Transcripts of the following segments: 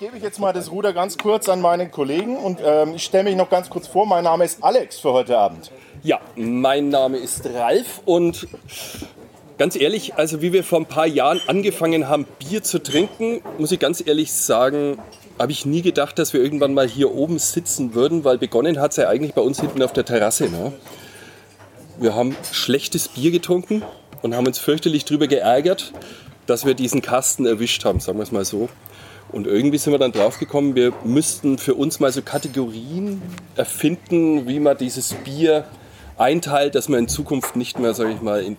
übergebe ich jetzt mal das Ruder ganz kurz an meinen Kollegen und ähm, ich stelle mich noch ganz kurz vor. Mein Name ist Alex für heute Abend. Ja, mein Name ist Ralf und ganz ehrlich, also wie wir vor ein paar Jahren angefangen haben, Bier zu trinken, muss ich ganz ehrlich sagen, habe ich nie gedacht, dass wir irgendwann mal hier oben sitzen würden, weil begonnen hat es ja eigentlich bei uns hinten auf der Terrasse. Ne? Wir haben schlechtes Bier getrunken und haben uns fürchterlich darüber geärgert, dass wir diesen Kasten erwischt haben, sagen wir es mal so. Und irgendwie sind wir dann draufgekommen, wir müssten für uns mal so Kategorien erfinden, wie man dieses Bier einteilt, dass man in Zukunft nicht mehr, sage ich mal, in,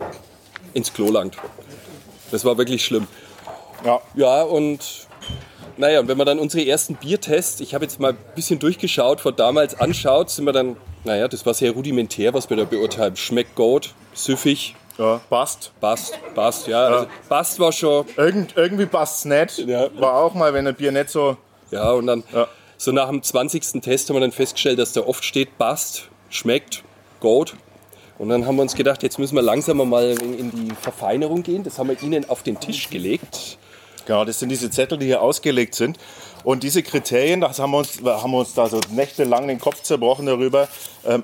ins Klo langt. Das war wirklich schlimm. Ja. Ja, und naja, und wenn man dann unsere ersten Biertests, ich habe jetzt mal ein bisschen durchgeschaut, von damals anschaut, sind wir dann, naja, das war sehr rudimentär, was wir da beurteilen. Schmeckt gut, süffig, ja, passt. Passt, passt, ja. ja. Also, passt war schon. Irgend, irgendwie passt es nicht. Ja. War auch mal, wenn ein Bier nicht so. Ja, und dann ja. so nach dem 20. Test haben wir dann festgestellt, dass da oft steht, passt, schmeckt, gut. Und dann haben wir uns gedacht, jetzt müssen wir langsam mal in die Verfeinerung gehen. Das haben wir Ihnen auf den Tisch gelegt. Genau, das sind diese Zettel, die hier ausgelegt sind. Und diese Kriterien, das haben wir uns, haben wir uns da so nächtelang den Kopf zerbrochen darüber, ähm,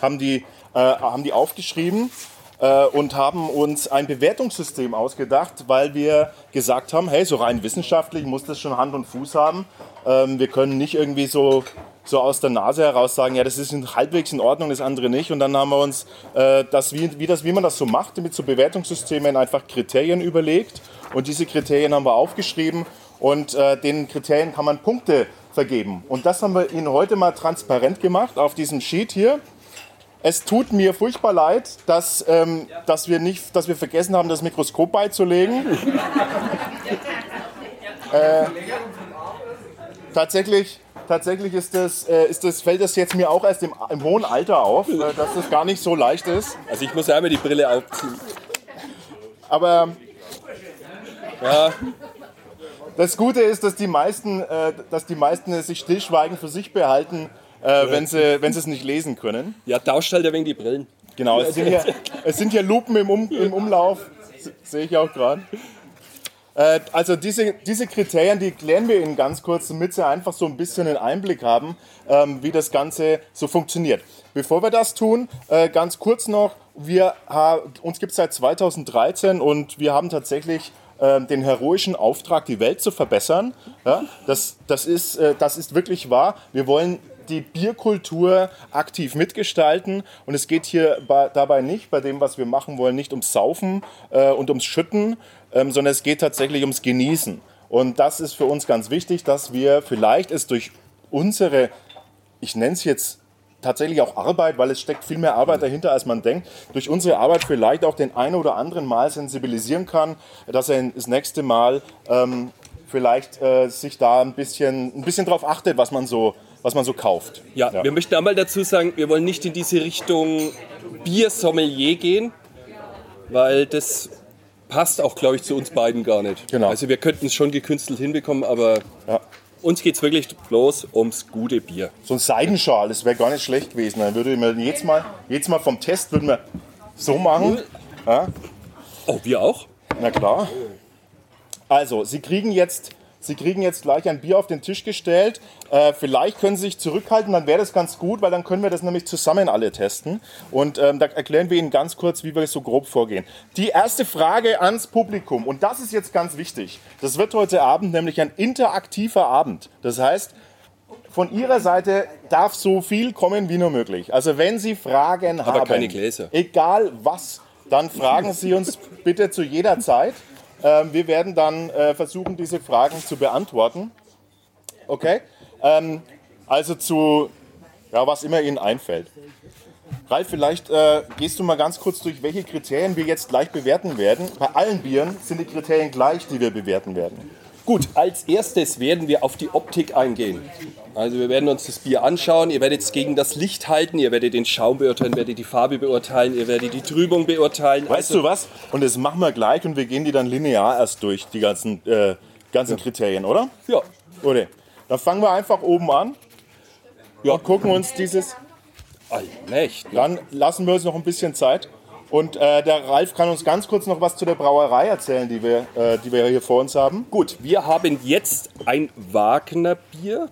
haben, die, äh, haben die aufgeschrieben und haben uns ein Bewertungssystem ausgedacht, weil wir gesagt haben, hey, so rein wissenschaftlich muss das schon Hand und Fuß haben. Ähm, wir können nicht irgendwie so, so aus der Nase heraus sagen, ja, das ist halbwegs in Ordnung, das andere nicht. Und dann haben wir uns, äh, das, wie, wie, das, wie man das so macht, mit so Bewertungssystemen einfach Kriterien überlegt. Und diese Kriterien haben wir aufgeschrieben und äh, den Kriterien kann man Punkte vergeben. Und das haben wir Ihnen heute mal transparent gemacht auf diesem Sheet hier. Es tut mir furchtbar leid, dass, ähm, dass, wir, nicht, dass wir vergessen haben, das Mikroskop beizulegen. äh, tatsächlich tatsächlich ist das, äh, ist das, fällt das jetzt mir auch erst im, im hohen Alter auf, äh, dass das gar nicht so leicht ist. Also ich muss ja einmal die Brille aufziehen. Aber ja. das Gute ist, dass die meisten, äh, dass die meisten sich stillschweigend für sich behalten äh, wenn, sie, wenn sie es nicht lesen können. Ja, tauscht halt wenig die Brillen. Genau, es sind hier, es sind hier Lupen im, um, im Umlauf, sehe ich auch gerade. Äh, also diese, diese Kriterien, die klären wir Ihnen ganz kurz, damit Sie einfach so ein bisschen einen Einblick haben, ähm, wie das Ganze so funktioniert. Bevor wir das tun, äh, ganz kurz noch, wir, uns gibt es seit 2013 und wir haben tatsächlich ähm, den heroischen Auftrag, die Welt zu verbessern. Ja, das, das, ist, äh, das ist wirklich wahr. Wir wollen die Bierkultur aktiv mitgestalten. Und es geht hier dabei nicht, bei dem, was wir machen wollen, nicht ums Saufen äh, und ums Schütten, ähm, sondern es geht tatsächlich ums Genießen. Und das ist für uns ganz wichtig, dass wir vielleicht es durch unsere, ich nenne es jetzt tatsächlich auch Arbeit, weil es steckt viel mehr Arbeit dahinter, als man denkt, durch unsere Arbeit vielleicht auch den einen oder anderen mal sensibilisieren kann, dass er das nächste Mal ähm, vielleicht äh, sich da ein bisschen, ein bisschen drauf achtet, was man so was man so kauft. Ja, ja, wir möchten einmal dazu sagen, wir wollen nicht in diese Richtung Biersommelier gehen, weil das passt auch, glaube ich, zu uns beiden gar nicht. Genau. Also wir könnten es schon gekünstelt hinbekommen, aber ja. uns geht es wirklich bloß ums gute Bier. So ein Seidenschal, das wäre gar nicht schlecht gewesen. Dann würde man jetzt mal, jetzt mal vom Test würden wir so machen. Ja. Oh, wir auch? Na klar. Also, Sie kriegen jetzt Sie kriegen jetzt gleich ein Bier auf den Tisch gestellt. Äh, vielleicht können Sie sich zurückhalten, dann wäre das ganz gut, weil dann können wir das nämlich zusammen alle testen. Und ähm, da erklären wir Ihnen ganz kurz, wie wir so grob vorgehen. Die erste Frage ans Publikum, und das ist jetzt ganz wichtig. Das wird heute Abend nämlich ein interaktiver Abend. Das heißt, von Ihrer Seite darf so viel kommen wie nur möglich. Also wenn Sie Fragen Aber haben, keine Gläser. egal was, dann fragen Sie uns bitte zu jeder Zeit. Ähm, wir werden dann äh, versuchen, diese Fragen zu beantworten. Okay? Ähm, also zu, ja, was immer Ihnen einfällt. Ralf, vielleicht äh, gehst du mal ganz kurz durch, welche Kriterien wir jetzt gleich bewerten werden. Bei allen Bieren sind die Kriterien gleich, die wir bewerten werden. Gut, als erstes werden wir auf die Optik eingehen. Also wir werden uns das Bier anschauen, ihr werdet es gegen das Licht halten, ihr werdet den Schaum beurteilen, werdet die Farbe beurteilen, ihr werdet die Trübung beurteilen. Weißt also, du was? Und das machen wir gleich und wir gehen die dann linear erst durch, die ganzen, äh, ganzen ja. Kriterien, oder? Ja. Oder? Dann fangen wir einfach oben an ja. und gucken uns dieses... Allmächt. Dann lassen wir uns noch ein bisschen Zeit. Und äh, der Ralf kann uns ganz kurz noch was zu der Brauerei erzählen, die wir, äh, die wir hier vor uns haben. Gut, wir haben jetzt ein Wagner-Bier.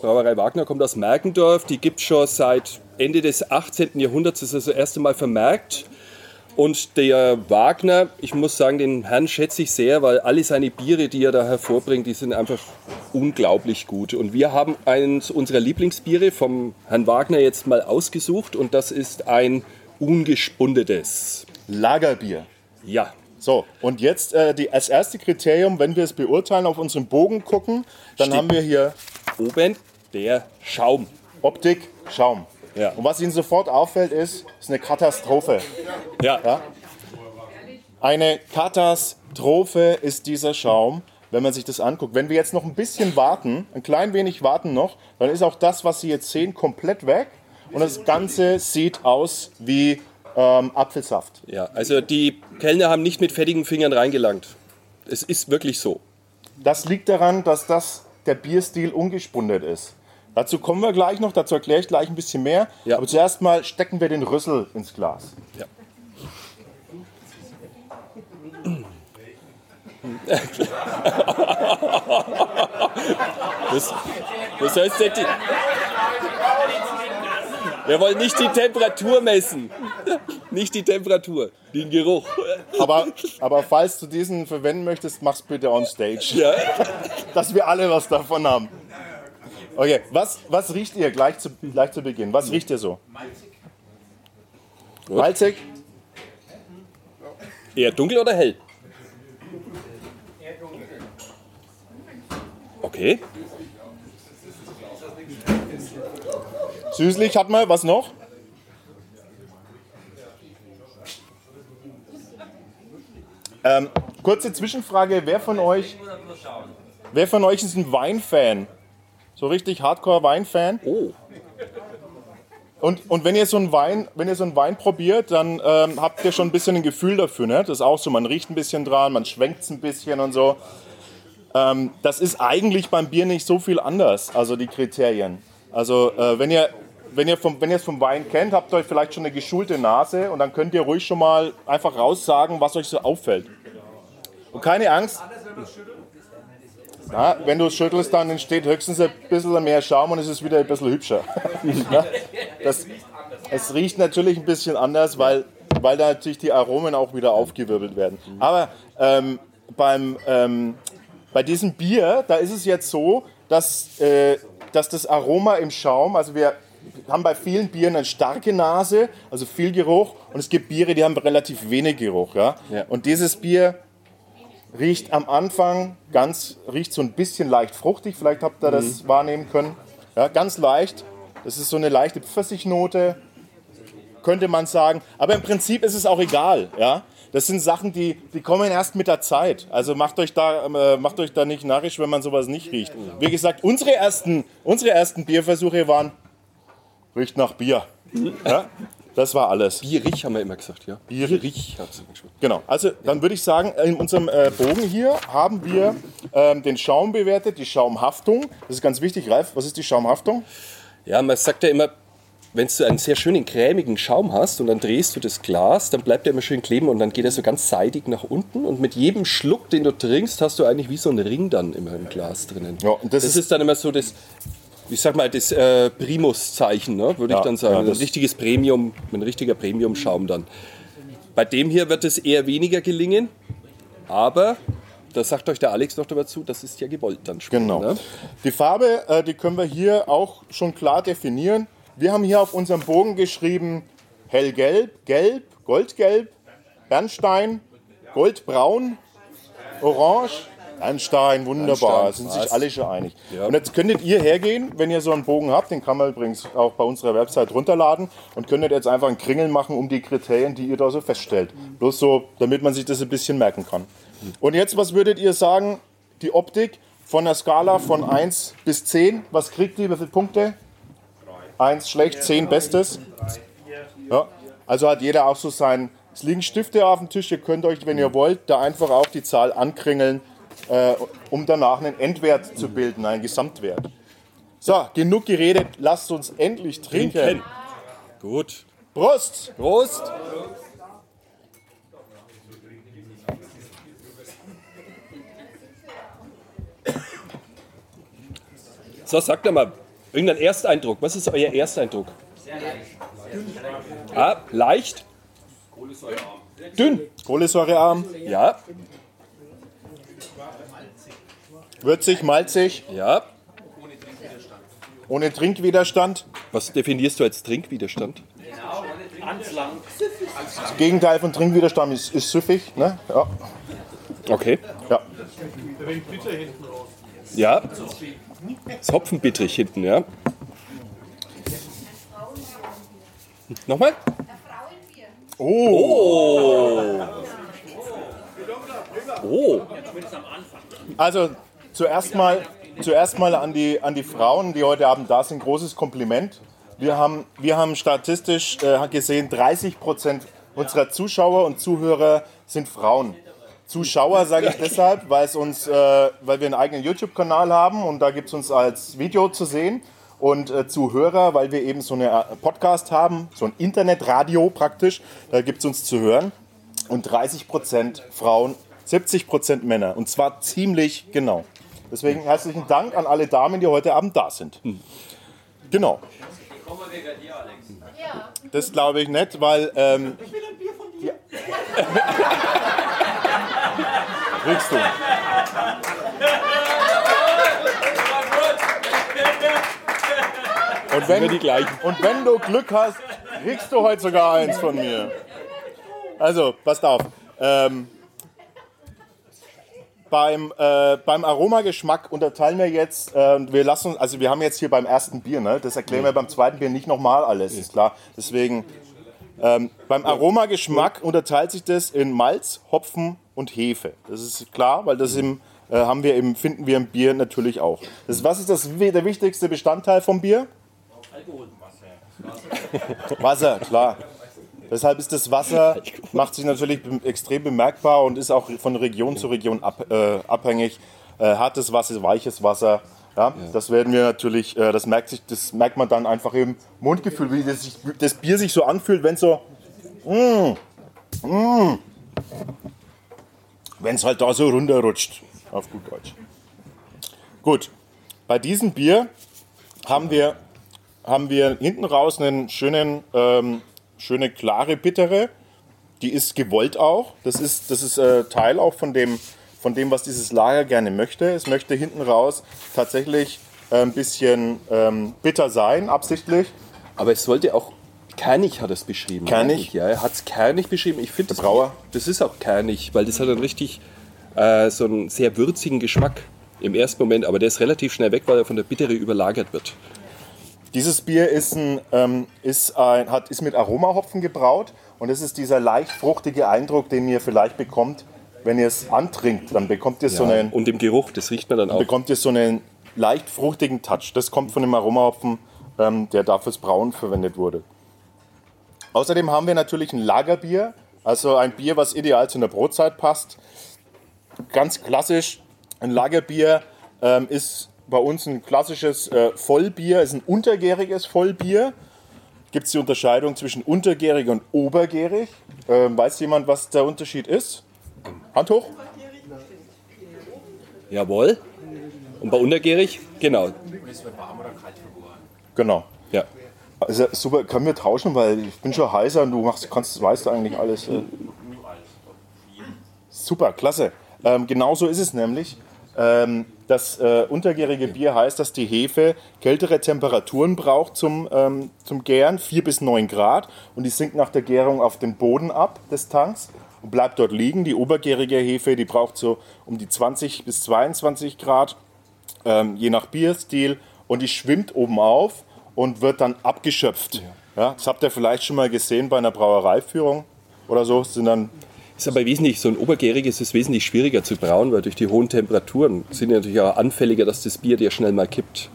Brauerei Wagner kommt aus Merkendorf. Die gibt es schon seit Ende des 18. Jahrhunderts. Das ist das erste Mal vermerkt. Und der Wagner, ich muss sagen, den Herrn schätze ich sehr, weil alle seine Biere, die er da hervorbringt, die sind einfach unglaublich gut. Und wir haben eines unserer Lieblingsbiere vom Herrn Wagner jetzt mal ausgesucht und das ist ein ungespundetes Lagerbier. Ja. So, und jetzt äh, die, als erste Kriterium, wenn wir es beurteilen, auf unseren Bogen gucken, dann Steht. haben wir hier Oben der Schaum. Optik, Schaum. Ja. Und was Ihnen sofort auffällt, ist, ist eine Katastrophe. Ja. Ja? Eine Katastrophe ist dieser Schaum, wenn man sich das anguckt. Wenn wir jetzt noch ein bisschen warten, ein klein wenig warten noch, dann ist auch das, was Sie jetzt sehen, komplett weg. Und das Ganze sieht aus wie ähm, Apfelsaft. Ja, also die Kellner haben nicht mit fettigen Fingern reingelangt. Es ist wirklich so. Das liegt daran, dass das der Bierstil ungespundet ist. Dazu kommen wir gleich noch, dazu erkläre ich gleich ein bisschen mehr. Ja. Aber zuerst mal stecken wir den Rüssel ins Glas. Ja. Das, das heißt, die, wir wollen nicht die Temperatur messen. Nicht die Temperatur, den Geruch. Aber, aber falls du diesen verwenden möchtest, mach's bitte on stage. Ja. Dass wir alle was davon haben. Okay, was, was riecht ihr gleich zu, gleich zu Beginn? Was riecht ihr so? Malzig? Eher dunkel oder hell? Okay. Süßlich hat man, was noch? Ähm, kurze Zwischenfrage, wer von euch, wer von euch ist ein Weinfan? So richtig Hardcore-Weinfan? Oh. Und, und wenn ihr so einen Wein, wenn ihr so einen Wein probiert, dann ähm, habt ihr schon ein bisschen ein Gefühl dafür. Ne? Das ist auch so, man riecht ein bisschen dran, man schwenkt es ein bisschen und so. Ähm, das ist eigentlich beim Bier nicht so viel anders, also die Kriterien. Also äh, wenn ihr wenn ihr, vom, wenn ihr es vom Wein kennt, habt ihr euch vielleicht schon eine geschulte Nase und dann könnt ihr ruhig schon mal einfach raussagen, was euch so auffällt. Und keine Angst. Ja, wenn du es schüttelst, dann entsteht höchstens ein bisschen mehr Schaum und es ist wieder ein bisschen hübscher. das, es riecht natürlich ein bisschen anders, weil, weil da natürlich die Aromen auch wieder aufgewirbelt werden. Aber ähm, beim, ähm, bei diesem Bier, da ist es jetzt so, dass, äh, dass das Aroma im Schaum, also wir haben bei vielen Bieren eine starke Nase, also viel Geruch, und es gibt Biere, die haben relativ wenig Geruch. Ja? Ja. Und dieses Bier riecht am Anfang ganz, riecht so ein bisschen leicht fruchtig, vielleicht habt ihr das wahrnehmen können. Ja, ganz leicht. Das ist so eine leichte Pfirsichnote, könnte man sagen. Aber im Prinzip ist es auch egal. Ja? Das sind Sachen, die, die kommen erst mit der Zeit. Also macht euch, da, äh, macht euch da nicht narrisch, wenn man sowas nicht riecht. Wie gesagt, unsere ersten, unsere ersten Bierversuche waren, riecht nach Bier. Ja? Das war alles. Bierig haben wir immer gesagt, ja. Bierig. geschmeckt. Genau, also dann würde ich sagen, in unserem äh, Bogen hier haben wir ähm, den Schaum bewertet, die Schaumhaftung. Das ist ganz wichtig, Ralf, was ist die Schaumhaftung? Ja, man sagt ja immer, wenn du einen sehr schönen cremigen Schaum hast und dann drehst du das Glas, dann bleibt er immer schön kleben und dann geht er so ganz seidig nach unten und mit jedem Schluck, den du trinkst, hast du eigentlich wie so einen Ring dann immer im Glas drinnen. Ja, und das das ist- ist, dann immer so das, ich sag mal, das äh, Primus-Zeichen, ne, würde Ja, ich dann sagen. ja, ein richtiges Premium, ein richtiger Premium-Schaum dann. Bei dem hier wird es eher weniger gelingen, aber da sagt euch der Alex noch dazu, das ist ja gewollt dann schon. Genau. Ne? Die Farbe, äh, die können wir hier auch schon klar definieren. Wir haben hier auf unserem Bogen geschrieben hellgelb, gelb, goldgelb, Bernstein, goldbraun, orange, Bernstein, wunderbar, Bernstein, sind sich alle schon einig. Ja. Und jetzt könntet ihr hergehen, wenn ihr so einen Bogen habt, den kann man übrigens auch bei unserer Website runterladen und könntet jetzt einfach einen Kringel machen um die Kriterien, die ihr da so feststellt. Bloß so, damit man sich das ein bisschen merken kann. Und jetzt, was würdet ihr sagen, die Optik von der Skala von 1 bis 10, was kriegt die, wie viele Punkte? 1 schlecht, 10 bestes. Ja, also hat jeder auch so sein. Es liegen Stifte auf dem Tisch, ihr könnt euch, wenn ihr wollt, da einfach auch die Zahl ankringeln, äh, um danach einen Endwert zu bilden, einen Gesamtwert. So, genug geredet, lasst uns endlich trinken. trinken. Gut. Prost! Prost! So, sagt doch mal, irgendein Ersteindruck. Was ist euer Ersteindruck? Sehr leicht. Ah, leicht. Kohlensäurearm. Dünn. Kohlensäurearm. Ja würzig, malzig, ja. ohne Trinkwiderstand. Was definierst du als Trinkwiderstand? Das Gegenteil von Trinkwiderstand ist, ist süffig. Ne? Ja. Okay. Ja. Ja. Ist hopfenbittrig hinten, ja. Nochmal? Oh. Oh. Also zuerst mal, zuerst mal an, die, an die Frauen, die heute Abend da sind, großes Kompliment. Wir haben, wir haben statistisch äh, gesehen, 30 Prozent unserer Zuschauer und Zuhörer sind Frauen. Zuschauer sage ich deshalb, weil, es uns, äh, weil wir einen eigenen YouTube-Kanal haben und da gibt es uns als Video zu sehen. Und äh, Zuhörer, weil wir eben so einen äh, Podcast haben, so ein Internetradio praktisch, da gibt es uns zu hören. Und 30 Prozent Frauen, 70 Prozent Männer. Und zwar ziemlich genau. Deswegen herzlichen Dank an alle Damen, die heute Abend da sind. Genau. Das glaube ich nicht, weil. Ähm, ich will ein Bier von dir. Kriegst du. Und wenn, Immer die gleichen. und wenn du Glück hast, kriegst du heute sogar eins von mir. Also, passt auf. Ähm, beim, äh, beim Aromageschmack unterteilen wir jetzt, äh, wir lassen, also wir haben jetzt hier beim ersten Bier, ne? das erklären wir beim zweiten Bier nicht nochmal alles, ist klar. Deswegen, ähm, beim Aromageschmack unterteilt sich das in Malz, Hopfen und Hefe. Das ist klar, weil das im, äh, haben wir im, finden wir im Bier natürlich auch. Das, was ist das, der wichtigste Bestandteil vom Bier? Wasser, klar. Deshalb ist das Wasser, macht sich natürlich extrem bemerkbar und ist auch von Region zu Region ab, äh, abhängig. Äh, hartes Wasser, weiches Wasser. Ja, Das werden wir natürlich, äh, das, merkt sich, das merkt man dann einfach im Mundgefühl, wie das, sich, das Bier sich so anfühlt, wenn so, mm, mm, wenn es halt da so runterrutscht, auf gut Deutsch. Gut, bei diesem Bier haben wir, haben wir hinten raus einen schönen, ähm, schöne klare Bittere. Die ist gewollt auch. Das ist, das ist äh, Teil auch von dem, von dem, was dieses Lager gerne möchte. Es möchte hinten raus tatsächlich äh, ein bisschen ähm, bitter sein, absichtlich. Aber es sollte auch kernig hat es beschrieben. Kernig? Ja, er hat es kernig beschrieben. Ich finde, das, das ist auch kernig, weil das hat einen richtig äh, so einen sehr würzigen Geschmack im ersten Moment, aber der ist relativ schnell weg, weil er von der Bittere überlagert wird. Dieses Bier ist, ein, ähm, ist, ein, hat, ist mit Aromahopfen gebraut und es ist dieser leicht fruchtige Eindruck, den ihr vielleicht bekommt, wenn ihr es antrinkt. Dann bekommt ihr so einen, Und im Geruch, das riecht man dann auch. bekommt ihr so einen leicht fruchtigen Touch. Das kommt von dem Aromahopfen, ähm, der da fürs Brauen verwendet wurde. Außerdem haben wir natürlich ein Lagerbier, also ein Bier, was ideal zu einer Brotzeit passt. Ganz klassisch, ein Lagerbier ähm, ist bei uns ein klassisches äh, Vollbier, ist ein untergäriges Vollbier. Gibt es die Unterscheidung zwischen untergärig und obergärig? Ähm, weiß jemand, was der Unterschied ist? Hand hoch. Jawohl. Und bei untergärig? Genau. Genau. Ja. Also super, können wir tauschen, weil ich bin schon heißer und du machst, kannst, weißt du eigentlich alles. Äh. Super, klasse. Ähm, genau so ist es nämlich. Ähm, das äh, untergärige Bier heißt, dass die Hefe kältere Temperaturen braucht zum, ähm, zum Gären, 4 bis 9 Grad. Und die sinkt nach der Gärung auf den Boden ab des Tanks und bleibt dort liegen. Die obergärige Hefe, die braucht so um die 20 bis 22 Grad, ähm, je nach Bierstil. Und die schwimmt oben auf und wird dann abgeschöpft. Ja. das habt ihr vielleicht schon mal gesehen bei einer Brauereiführung oder so. Das Sind dann Ist aber wesentlich, so ein obergäriges ist wesentlich schwieriger zu brauen, weil durch die hohen Temperaturen sind die natürlich auch anfälliger, dass das Bier dir schnell mal kippt.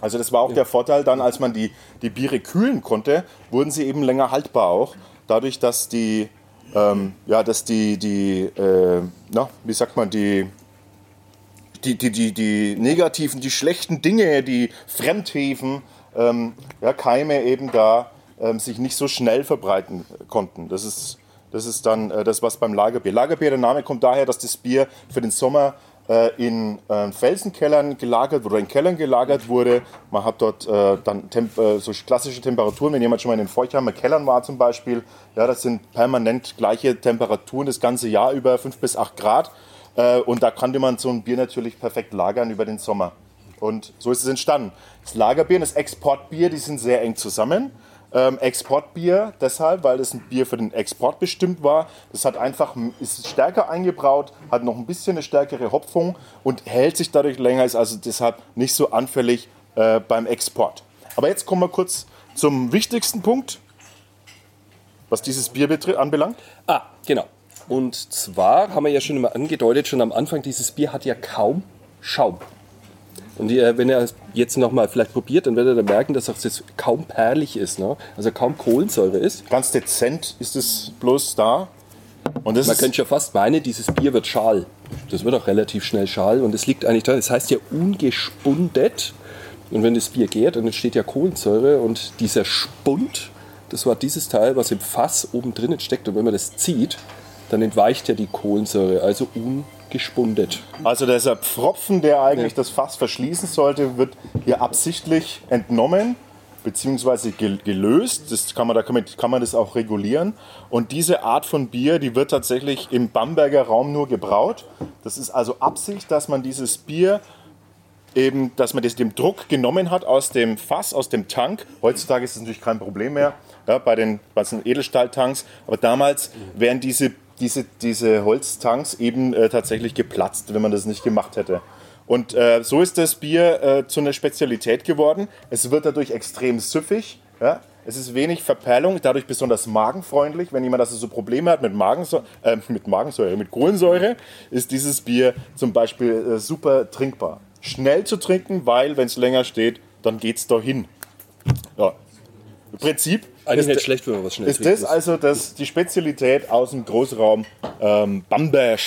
Also das war auch der Vorteil dann, als man die, die Biere kühlen konnte, wurden sie eben länger haltbar auch. Dadurch, dass die, ähm, ja, dass die, die äh, na, wie sagt man, die, die, die, die, die negativen, die schlechten Dinge, die Fremdhefen, ähm, ja, Keime eben da ähm, sich nicht so schnell verbreiten konnten. Das ist, das ist dann äh, das, was beim Lagerbier. Lagerbier, der Name kommt daher, dass das Bier für den Sommer äh, in äh, Felsenkellern gelagert oder in Kellern gelagert wurde. Man hat dort äh, dann äh, so klassische Temperaturen, wenn jemand schon mal in den Feuchtheimer Kellern war zum Beispiel, ja, das sind permanent gleiche Temperaturen das ganze Jahr über 5 bis 8 Grad. Und da konnte man so ein Bier natürlich perfekt lagern über den Sommer. Und so ist es entstanden. Das Lagerbier und das Exportbier, die sind sehr eng zusammen. Ähm, Exportbier deshalb, weil es ein Bier für den Export bestimmt war. Das hat einfach, ist stärker eingebraut, hat noch ein bisschen eine stärkere Hopfung und hält sich dadurch länger, ist also deshalb nicht so anfällig äh, beim Export. Aber jetzt kommen wir kurz zum wichtigsten Punkt, was dieses Bier anbelangt. Ah, genau. Und zwar haben wir ja schon immer angedeutet, schon am Anfang, dieses Bier hat ja kaum Schaum. Und ihr, wenn ihr jetzt nochmal vielleicht probiert, dann werdet ihr merken, dass auch das kaum perlig ist. Ne? Also kaum Kohlensäure ist. Ganz dezent ist es bloß da. Und Man könnte ja fast meinen, dieses Bier wird schal. Das wird auch relativ schnell schal. Und es liegt eigentlich da, das heißt ja ungespundet. Und wenn das Bier gärt, dann entsteht ja Kohlensäure. Und dieser Spund, das war dieses Teil, was im Fass oben drinnen steckt. Und wenn man das zieht, dann entweicht ja die Kohlensäure. Also ungespundet gespundet. Also dieser Pfropfen, der eigentlich ja. das Fass verschließen sollte, wird hier absichtlich entnommen bzw. gelöst. Das kann man, da kann man, kann man das auch regulieren. Und diese Art von Bier, die wird tatsächlich im Bamberger Raum nur gebraut. Das ist also Absicht, dass man dieses Bier eben, dass man das dem Druck genommen hat aus dem Fass, aus dem Tank. Heutzutage ist das natürlich kein Problem mehr ja, bei, den, bei den Edelstahltanks. Aber damals wären diese diese, diese Holztanks eben äh, tatsächlich geplatzt, wenn man das nicht gemacht hätte. Und äh, so ist das Bier äh, zu einer Spezialität geworden. Es wird dadurch extrem süffig. Ja? Es ist wenig Verperlung, dadurch besonders magenfreundlich. Wenn jemand also so Probleme hat mit, Magensäure, äh, mit Magensäure, mit Kohlensäure, ist dieses Bier zum Beispiel äh, super trinkbar. Schnell zu trinken, weil wenn es länger steht, dann geht es dahin. Ja. Prinzip eigentlich nicht schlecht, wenn man was schnell Ist das also das, die Spezialität aus dem Großraum ähm, Bamberg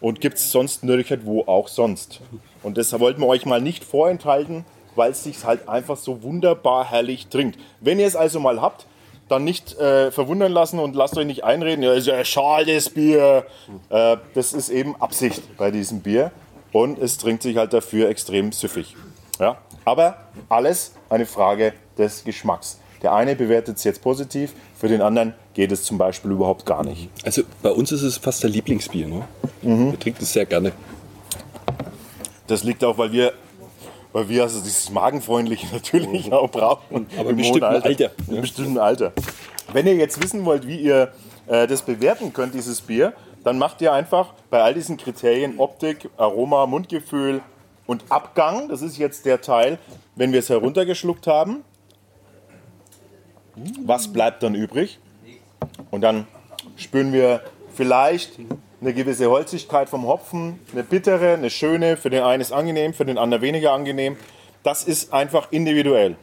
und gibt es sonst nirgends wo auch sonst. Und das wollten wir euch mal nicht vorenthalten, weil es sich halt einfach so wunderbar herrlich trinkt. Wenn ihr es also mal habt, dann nicht äh, verwundern lassen und lasst euch nicht einreden, ja, ist ja schales Bier. Äh, das ist eben Absicht bei diesem Bier und es trinkt sich halt dafür extrem süffig. Ja? Aber alles eine Frage des Geschmacks. Der eine bewertet es jetzt positiv, für den anderen geht es zum Beispiel überhaupt gar nicht. Also bei uns ist es fast der Lieblingsbier. Ne? Mhm. Wir trinken es sehr gerne. Das liegt auch, weil wir, weil wir also dieses Magenfreundliche natürlich mhm. auch brauchen. Aber im bestimmten Alter. Alter. Im ja. bestimmten Alter. Wenn ihr jetzt wissen wollt, wie ihr äh, das bewerten könnt, dieses Bier, dann macht ihr einfach bei all diesen Kriterien Optik, Aroma, Mundgefühl und Abgang, das ist jetzt der Teil, wenn wir es heruntergeschluckt haben, was bleibt dann übrig? Und dann spüren wir vielleicht eine gewisse Holzigkeit vom Hopfen, eine bittere, eine schöne. Für den einen ist angenehm, für den anderen weniger angenehm. Das ist einfach individuell.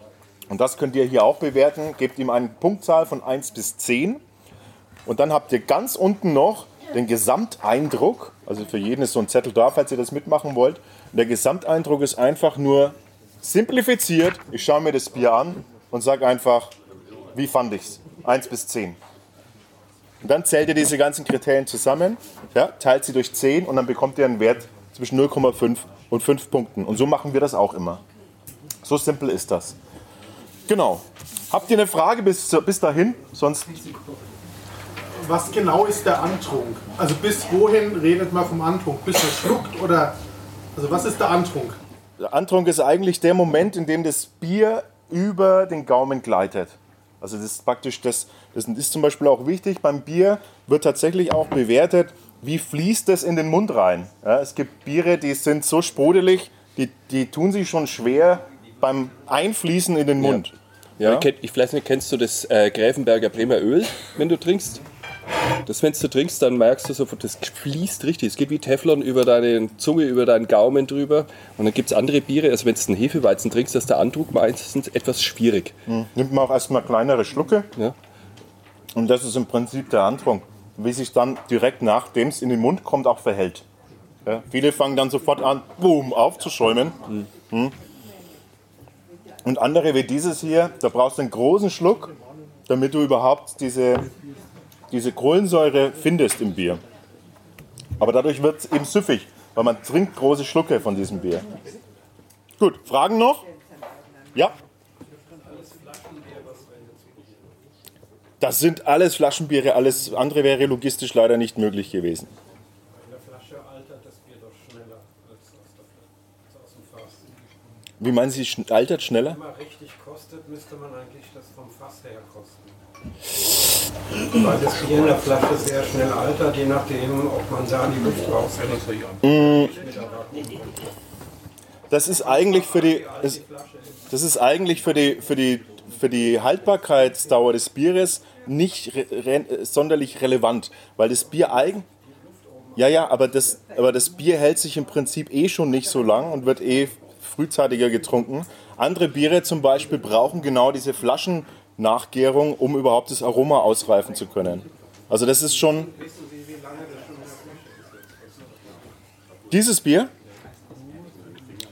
Und das könnt ihr hier auch bewerten. Gebt ihm eine Punktzahl von 1 bis 10. Und dann habt ihr ganz unten noch den Gesamteindruck. Also für jeden ist so ein Zettel da, falls ihr das mitmachen wollt. Und der Gesamteindruck ist einfach nur simplifiziert. Ich schaue mir das Bier an und sage einfach wie fand ich es? 1 bis 10. Und dann zählt ihr diese ganzen Kriterien zusammen, ja, teilt sie durch 10 und dann bekommt ihr einen Wert zwischen 0,5 und 5 Punkten. Und so machen wir das auch immer. So simpel ist das. Genau. Habt ihr eine Frage bis, bis dahin? Sonst. Was genau ist der Antrunk? Also bis wohin redet man vom Antrunk? Bis er schluckt oder. Also was ist der Antrunk? Der Antrunk ist eigentlich der Moment, in dem das Bier über den Gaumen gleitet. Also das ist praktisch, das, das ist zum Beispiel auch wichtig, beim Bier wird tatsächlich auch bewertet, wie fließt es in den Mund rein. Ja, es gibt Biere, die sind so sprudelig, die, die tun sich schon schwer beim Einfließen in den Mund. Ja. Ja. Ich weiß nicht, kennst du das äh, Gräfenberger Bremer Öl, wenn du trinkst? Das, wenn du trinkst, dann merkst du sofort, das fließt richtig. Es geht wie Teflon über deine Zunge, über deinen Gaumen drüber. Und dann gibt es andere Biere, also wenn du einen Hefeweizen trinkst, ist der Andruck meistens etwas schwierig. Mhm. Nimmt man auch erstmal kleinere Schlucke. Ja. Und das ist im Prinzip der Antrunk. Wie sich dann direkt nachdem es in den Mund kommt, auch verhält. Ja. Viele fangen dann sofort an, boom, aufzuschäumen. Mhm. Mhm. Und andere wie dieses hier, da brauchst du einen großen Schluck, damit du überhaupt diese diese Kohlensäure findest im Bier. Aber dadurch wird es eben süffig. weil man trinkt große Schlucke von diesem Bier. Gut, Fragen noch? Ja? Das sind alles Flaschenbiere, alles andere wäre logistisch leider nicht möglich gewesen. In der Flasche altert das Bier doch schneller als aus, dem Fass. Wie meinen Sie, altert schneller? Wenn man richtig kostet, müsste man eigentlich das vom Fass her kosten. Weil das Bier in der Flasche sehr schnell altert, je nachdem, ob man da die Luft rauskriegt. Das ist eigentlich für die, das, ist eigentlich für die, für die, für die Haltbarkeitsdauer des Bieres nicht re, re, sonderlich relevant, weil das Bier eigen, ja ja, aber das, aber das Bier hält sich im Prinzip eh schon nicht so lang und wird eh frühzeitiger getrunken. Andere Biere zum Beispiel brauchen genau diese Flaschennachgärung, um überhaupt das Aroma ausreifen zu können. Also das ist schon dieses Bier.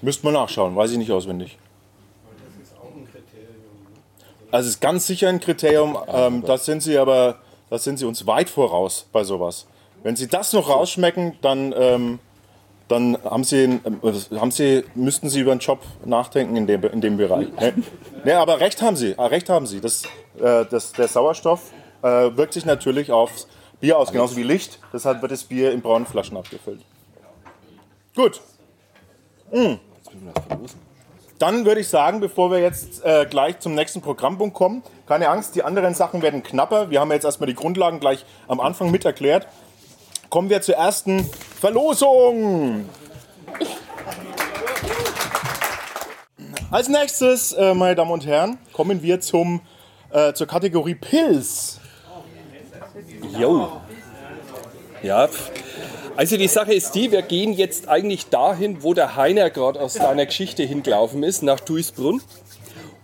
Müsste man nachschauen, weiß ich nicht auswendig. Also es ist ganz sicher ein Kriterium, ähm, da sind sie aber, da sind sie uns weit voraus bei sowas. Wenn sie das noch rausschmecken, dann, ähm, dann haben sie, ähm, haben sie, müssten sie über einen Job nachdenken in dem, in dem Bereich. Ne? Ne, aber recht haben sie, ah, recht haben sie. Das, äh, das, der Sauerstoff äh, wirkt sich natürlich aufs Bier aus, genauso wie Licht. Deshalb wird das Bier in braunen Flaschen abgefüllt. Gut. Dann würde ich sagen, bevor wir jetzt äh, gleich zum nächsten Programmpunkt kommen, keine Angst, die anderen Sachen werden knapper. Wir haben jetzt erstmal die Grundlagen gleich am Anfang mit erklärt. Kommen wir zur ersten Verlosung. Als nächstes, äh, meine Damen und Herren, kommen wir zum, äh, zur Kategorie Pilz. Jo. Ja. Also die Sache ist die, wir gehen jetzt eigentlich dahin, wo der Heiner gerade aus seiner Geschichte hingelaufen ist, nach Duisbrunn.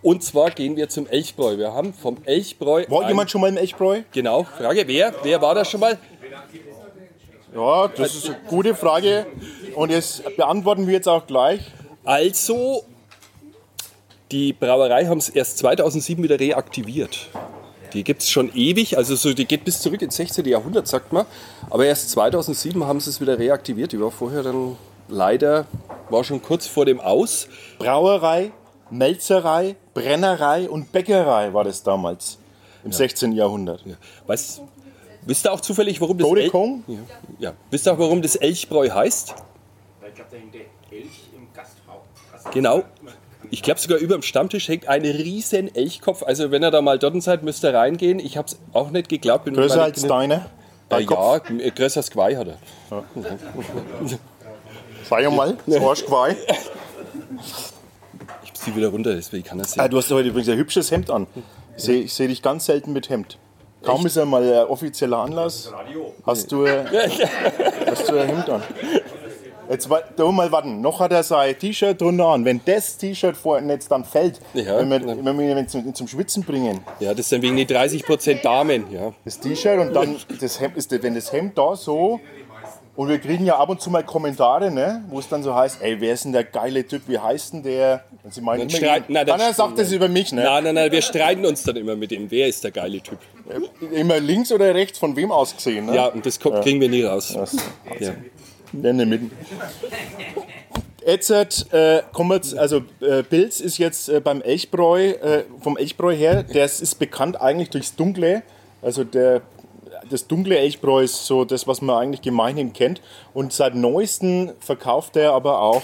Und zwar gehen wir zum Elchbräu. Wir haben vom Elchbräu. War jemand schon mal im Elchbräu? Genau, Frage, wer? Wer war da schon mal? Ja, das ist eine gute Frage. Und das beantworten wir jetzt auch gleich. Also, die Brauerei haben es erst 2007 wieder reaktiviert. Die gibt es schon ewig, also so, die geht bis zurück ins 16. Jahrhundert, sagt man. Aber erst 2007 haben sie es wieder reaktiviert. Die war vorher dann leider, war schon kurz vor dem Aus. Brauerei, Melzerei, Brennerei und Bäckerei war das damals im 16. Jahrhundert. Ja. Weißt, wisst ihr auch zufällig, warum das, Tode El Kong? ja. Ja. Wisst ihr auch, warum das Elchbräu heißt? Ich glaube, da hängt der Elch im Gasthaus. Genau. Ich glaube sogar über dem Stammtisch hängt ein riesen Elchkopf. Also wenn ihr da mal dort seid, müsst ihr reingehen. Ich habe es auch nicht geglaubt. Bin Größer als deine? Äh, Dein ja, Kopf? äh, größer als Quai hat er. Sei mal, das. Ich ziehe wieder runter, deswegen kann das Ah, sehen. du hast heute übrigens ein hübsches Hemd an. Ich sehe ich seh dich ganz selten mit Hemd. Kaum ist ja mal ein offizieller Anlass, hast du, hast du ein Hemd an. Jetzt da mal warten, noch hat er sein T-Shirt drunter an. Wenn das T-Shirt vorhin jetzt dann fällt, Ja. wenn wir, wenn wir ihn zum, zum Schwitzen bringen, Ja, das ist dann wegen die 30% Damen. Ja. das T-Shirt und dann das Hemd, ist, wenn das Hemd da so und wir kriegen ja ab und zu mal Kommentare, ne, wo es dann so heißt, ey, wer ist denn der geile Typ, wie heißt denn der? Sie meinen Dann immer, streiten- na, das Keiner sagt das über mich, ne? Nein, nein, nein, wir streiten uns dann immer mit ihm. Wer ist der geile Typ? Immer links oder rechts, von wem aus gesehen, ne? Ja, und das kommt, kriegen wir nie raus. Ja. in der Mitte. Jetzt äh, also äh, Pilz ist jetzt äh, beim Elchbräu, äh, vom Elchbräu her, das ist bekannt eigentlich durchs Dunkle. Also der, das dunkle Elchbräu ist so das, was man eigentlich gemeinhin kennt. Und seit neuestem verkauft er aber auch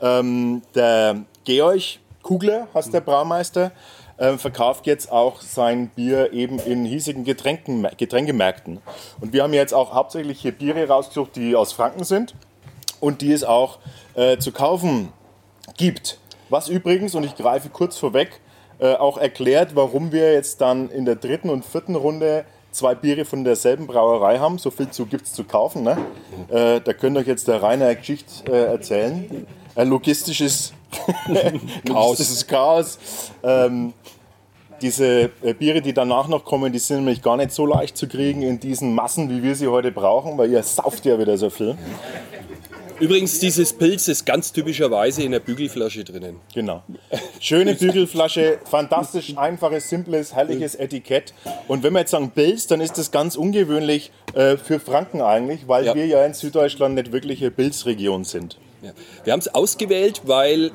ähm, der Georg Kugler, heißt der Braumeister, ähm, verkauft jetzt auch sein Bier eben in hiesigen Getränken, Getränkemärkten. Und wir haben jetzt auch hauptsächlich hier Biere rausgesucht, die aus Franken sind und die es auch äh, zu kaufen gibt. Was übrigens, und ich greife kurz vorweg, äh, auch erklärt, warum wir jetzt dann in der dritten und vierten Runde zwei Biere von derselben Brauerei haben. So viel zu gibt es zu kaufen. Ne? Äh, da könnt euch jetzt der Rainer Geschichte äh, erzählen. Ein logistisches Chaos. logistisches Chaos. Ähm, diese äh, Biere, die danach noch kommen, die sind nämlich gar nicht so leicht zu kriegen in diesen Massen, wie wir sie heute brauchen, weil ihr sauft ja wieder so viel. Übrigens, dieses Pilz ist ganz typischerweise in der Bügelflasche drinnen. Genau. Schöne Bügelflasche, fantastisch einfaches, simples, herrliches Etikett. Und wenn wir jetzt sagen Pilz, dann ist das ganz ungewöhnlich, äh, für Franken eigentlich, weil Ja. wir ja in Süddeutschland nicht wirkliche Pilzregion sind. Ja. Wir haben es ausgewählt, weil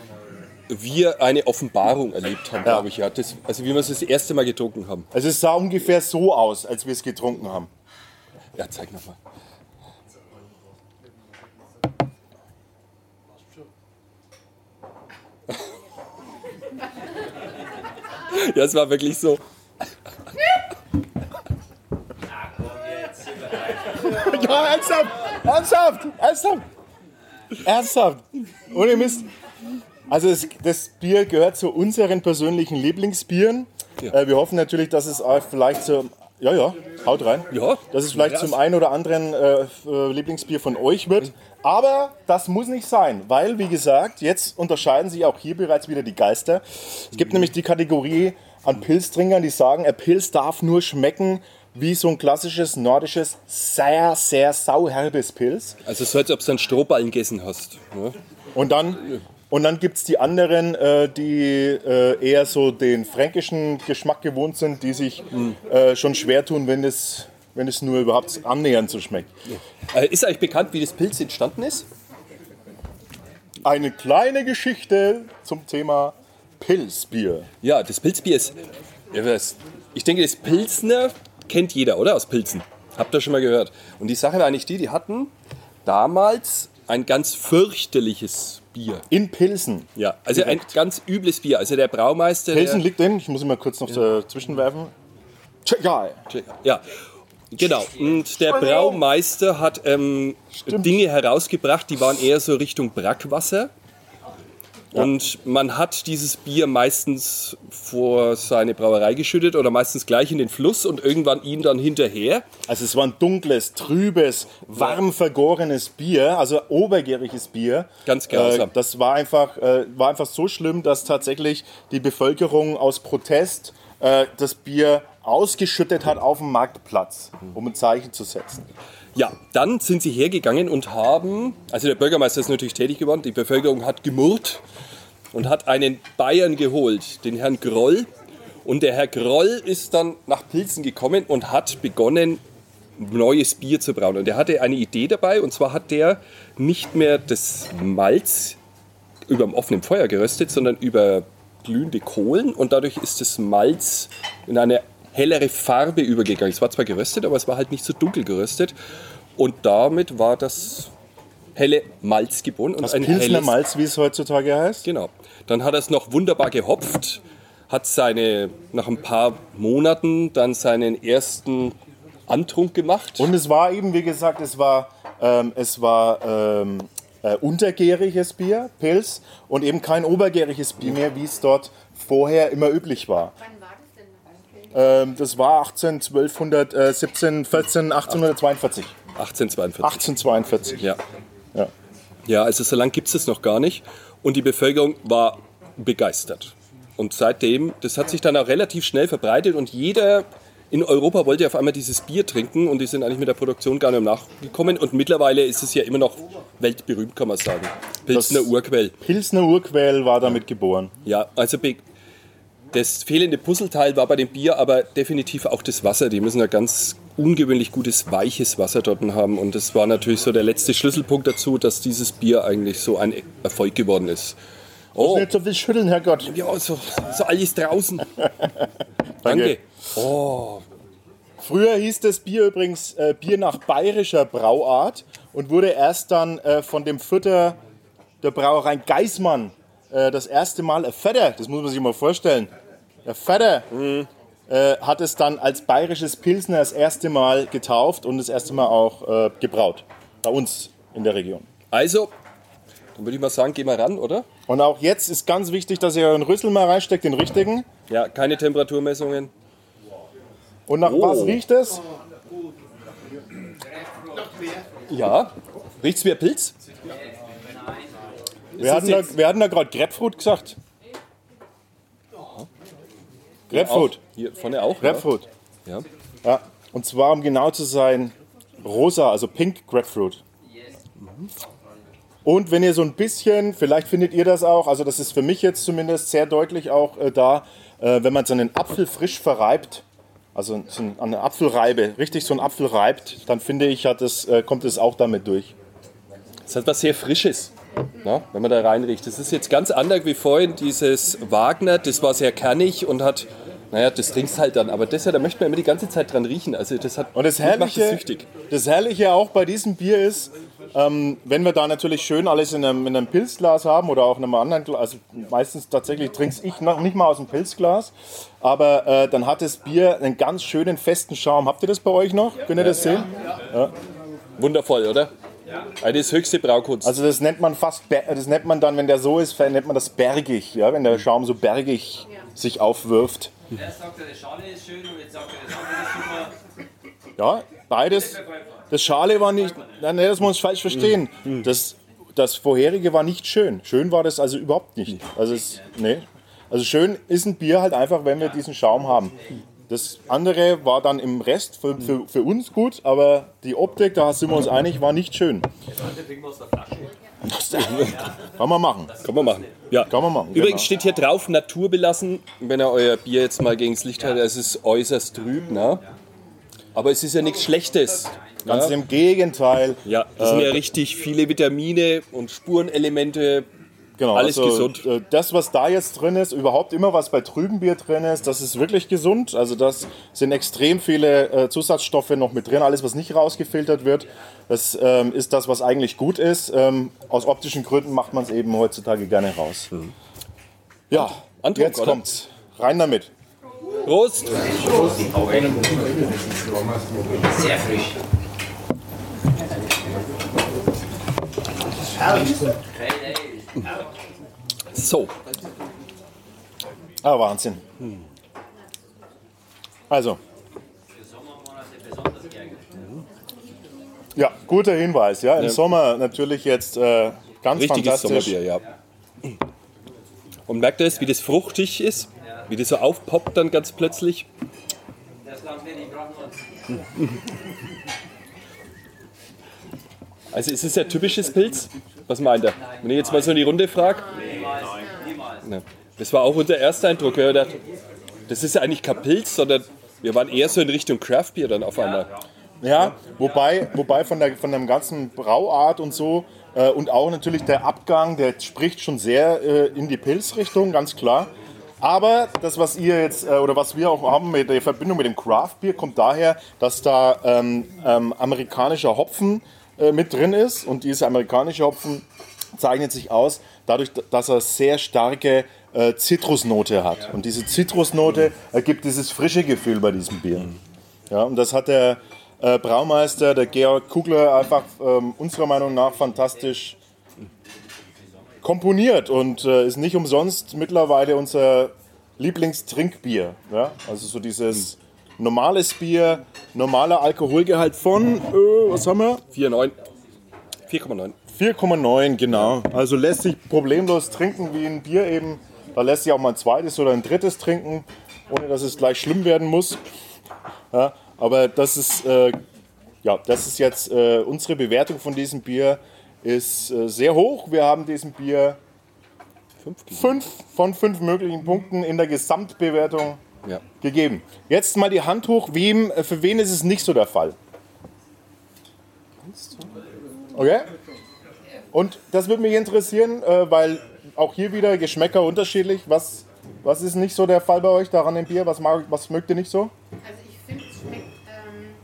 wir eine Offenbarung erlebt haben, Ja. glaube ich. Ja. Das, also wie wir es das erste Mal getrunken haben. Also es sah ungefähr so aus, als wir es getrunken haben. Ja, zeig nochmal. Ja, es war wirklich so. Ja, ernsthaft! Ernsthaft! Ernsthaft! Ernsthaft! Ohne Mist. Also es, das Bier gehört zu unseren persönlichen Lieblingsbieren. Ja. Äh, wir hoffen natürlich, dass es auch vielleicht so... Ja, ja, haut rein. Ja. Dass es vielleicht zum einen oder anderen äh, äh, Lieblingsbier von euch wird. Aber das muss nicht sein, weil, wie gesagt, jetzt unterscheiden sich auch hier bereits wieder die Geister. Es gibt nämlich die Kategorie an Pilztrinkern, die sagen, ein Pilz darf nur schmecken wie so ein klassisches nordisches, sehr, sehr sauherbes Pilz. Also so, als ob du einen Strohballen gegessen hast. Ne? Und dann, und dann gibt es die anderen, äh, die äh, eher so den fränkischen Geschmack gewohnt sind, die sich äh, schon schwer tun, wenn es, wenn es nur überhaupt annähernd so schmeckt. Äh, ist eigentlich bekannt, wie das Pilz entstanden ist? Eine kleine Geschichte zum Thema Pilzbier. Ja, das Pilzbier ist. Ich denke, das Pilsner kennt jeder, oder? Aus Pilzen. Habt ihr schon mal gehört. Und die Sache war eigentlich die, die hatten damals ein ganz fürchterliches Bier. In Pilsen. Ja, also ein ganz übles Bier. Also der Braumeister. Pilsen der, liegt in, ich muss ihn mal kurz noch dazwischen werfen. Tschechei. Ja, genau. Und der Braumeister hat ähm, Dinge herausgebracht, die waren eher so Richtung Brackwasser. Und man hat dieses Bier meistens vor seine Brauerei geschüttet oder meistens gleich in den Fluss und irgendwann ihn dann hinterher. Also es war ein dunkles, trübes, warm vergorenes Bier, also obergäriges Bier. Ganz grausam. Äh, das war einfach, äh, war einfach so schlimm, dass tatsächlich die Bevölkerung aus Protest äh, das Bier ausgeschüttet hat auf dem Marktplatz, um ein Zeichen zu setzen. Ja, dann sind sie hergegangen und haben, also der Bürgermeister ist natürlich tätig geworden, die Bevölkerung hat gemurrt und hat einen Bayern geholt, den Herrn Groll. Und der Herr Groll ist dann nach Pilzen gekommen und hat begonnen, neues Bier zu brauen. Und er hatte eine Idee dabei, und zwar hat der nicht mehr das Malz über dem offenen Feuer geröstet, sondern über glühende Kohlen und dadurch ist das Malz in eine hellere Farbe übergegangen. Es war zwar geröstet, aber es war halt nicht so dunkel geröstet und damit war das helle Malz geboren. Und Das ein Pilsner helles- Malz, wie es heutzutage heißt. Genau. Dann hat er es noch wunderbar gehopft, hat seine, nach ein paar Monaten dann seinen ersten Antrunk gemacht. Und es war eben, wie gesagt, es war, ähm, es war ähm, äh, untergäriges Bier, Pilz, und eben kein obergäriges Bier mehr, wie es dort vorher immer üblich war. Wann war das denn? Ähm, das war 18, 1200, äh, 17, 14, 1842. 1842. 1842. Ja. Ja. Ja, also so lange gibt es das noch gar nicht. Und die Bevölkerung war begeistert. Und seitdem, das hat sich dann auch relativ schnell verbreitet und jeder in Europa wollte auf einmal dieses Bier trinken und die sind eigentlich mit der Produktion gar nicht mehr nachgekommen. Und mittlerweile ist es ja immer noch weltberühmt, kann man sagen. Pilsner Das- Urquell. Pilsner Urquell war damit geboren. Ja, also das fehlende Puzzleteil war bei dem Bier aber definitiv auch das Wasser. Die müssen ein ganz ungewöhnlich gutes, weiches Wasser dort haben. Und das war natürlich so der letzte Schlüsselpunkt dazu, dass dieses Bier eigentlich so ein Erfolg geworden ist. Oh, Nicht so viel schütteln, Herrgott. ja, so, so alles draußen. Danke. Oh, Früher hieß das Bier übrigens äh, Bier nach bayerischer Brauart und wurde erst dann äh, von dem Fütter der Brauerei Geismann äh, das erste Mal, ein Vetter, das muss man sich mal vorstellen, der Vetter äh, hat es dann als bayerisches Pilsner das erste Mal getauft und das erste Mal auch äh, gebraut. Bei uns in der Region. also, dann würde ich mal sagen, gehen wir ran, oder? Und auch jetzt ist ganz wichtig, dass ihr euren Rüssel mal reinsteckt, den richtigen. Ja, keine Temperaturmessungen. Und nach Oh. was riecht es? Ja. Riecht's wie ein Pilz? Wir hatten, da, wir hatten da gerade Grapefruit gesagt. Grapefruit. Hier vorne auch. Grapefruit. Ja. Ja. Und zwar, um genau zu sein, rosa, also pink Grapefruit. Und wenn ihr so ein bisschen, vielleicht findet ihr das auch, also das ist für mich jetzt zumindest sehr deutlich auch äh, da, äh, wenn man so einen Apfel frisch verreibt, also so ein- an eine Apfelreibe, richtig so ein Apfel reibt, dann finde ich, hat es, äh, kommt es auch damit durch. Es hat was sehr Frisches, ne, wenn man da reinriecht. Das ist jetzt ganz anders wie vorhin dieses Wagner. Das war sehr kernig und hat, naja, das trinkst halt dann. Aber das ja, da möchte man immer die ganze Zeit dran riechen. Also das hat Und das Herrliche, es süchtig. das Herrliche auch bei diesem Bier ist, ähm, wenn wir da natürlich schön alles in einem, in einem Pilzglas haben oder auch in einem anderen Glas, also meistens tatsächlich trinke ich noch nicht mal aus dem Pilzglas, aber äh, dann hat das Bier einen ganz schönen festen Schaum. Habt ihr das bei euch noch? Könnt ihr das sehen? Wundervoll, oder? Eine das höchste Braukunst. Also das nennt man fast, das nennt man dann, wenn der so ist, nennt man das bergig, ja, wenn der Schaum so bergig sich aufwirft. Erst sagt er, die Schale ist schön und jetzt sagt er, das andere ist super. Ja, beides. Das Schale war nicht, nein, das muss man falsch verstehen. Das, das vorherige war nicht schön. Schön war das also überhaupt nicht. Also, es, nee. also schön ist ein Bier halt einfach, wenn wir diesen Schaum haben. Das andere war dann im Rest für, für, für uns gut, aber die Optik, da sind wir uns einig, war nicht schön. Kann man machen. Kann man machen. Ja. Kann man machen, Übrigens genau. steht hier drauf, naturbelassen. Wenn ihr euer Bier jetzt mal gegen das Licht haltet, es ist äußerst trüb. Ne? Aber es ist ja nichts Schlechtes. Ganz ne? im Gegenteil. Ja, das sind ja richtig viele Vitamine und Spurenelemente. Genau, Alles also, gesund. äh, Das, was da jetzt drin ist, überhaupt immer was bei Trübenbier drin ist, das ist wirklich gesund. Also das sind extrem viele äh, Zusatzstoffe noch mit drin. Alles, was nicht rausgefiltert wird, das ähm, ist das, was eigentlich gut ist. Ähm, aus optischen Gründen macht man es eben heutzutage gerne raus. Ja, Antrunk, jetzt oder? kommt's. Rein damit. Prost! Sehr frisch. So, Ah, Wahnsinn. Also. Ja, guter Hinweis. Ja, im Ja. Sommer natürlich jetzt äh, ganz richtiges fantastisch. Sommerbier, ja. Und merkt ihr es, wie das fruchtig ist? Wie das so aufpoppt dann ganz plötzlich? Also ist es ja typisches Pilz? Was meint er? Wenn ich jetzt mal so in die Runde frage? Ne. Das war auch unser erster Eindruck. Wir gedacht, das ist ja eigentlich kein Pilz, sondern wir waren eher so in Richtung Craftbier dann auf einmal. Ja, wobei, wobei von, der, von dem ganzen Brauart und so äh, und auch natürlich der Abgang, der spricht schon sehr äh, in die Pilzrichtung, ganz klar. Aber das, was ihr jetzt äh, oder was wir auch haben mit der Verbindung mit dem Craftbier, kommt daher, dass da ähm, ähm, amerikanischer Hopfen äh, mit drin ist und dieser amerikanische Hopfen zeichnet sich aus dadurch, dass er sehr starke äh, Zitrusnote hat. Und diese Zitrusnote ergibt dieses frische Gefühl bei diesem Bier. Ja, und das hat der äh, Braumeister, der Georg Kugler, einfach ähm, unserer Meinung nach fantastisch komponiert und äh, ist nicht umsonst mittlerweile unser Lieblingstrinkbier. Ja? Also so dieses normales Bier, normaler Alkoholgehalt von, äh, was haben wir? 4,9. 4,9. 4,9, genau. Also lässt sich problemlos trinken wie ein Bier eben. Da lässt sich auch mal ein zweites oder ein drittes trinken, ohne dass es gleich schlimm werden muss. Ja, aber das ist, äh, ja, das ist jetzt äh, unsere Bewertung von diesem Bier ist äh, sehr hoch. Wir haben diesem Bier fünf von fünf möglichen Punkten in der Gesamtbewertung Ja. gegeben. Jetzt mal die Hand hoch. Wem, äh, für wen ist es nicht so der Fall? Okay? Und das würde mich interessieren, äh, weil auch hier wieder Geschmäcker unterschiedlich. Was, was ist nicht so der Fall bei euch daran im Bier? Was, mag, was mögt ihr nicht so? Also ich finde, es schmeckt ähm,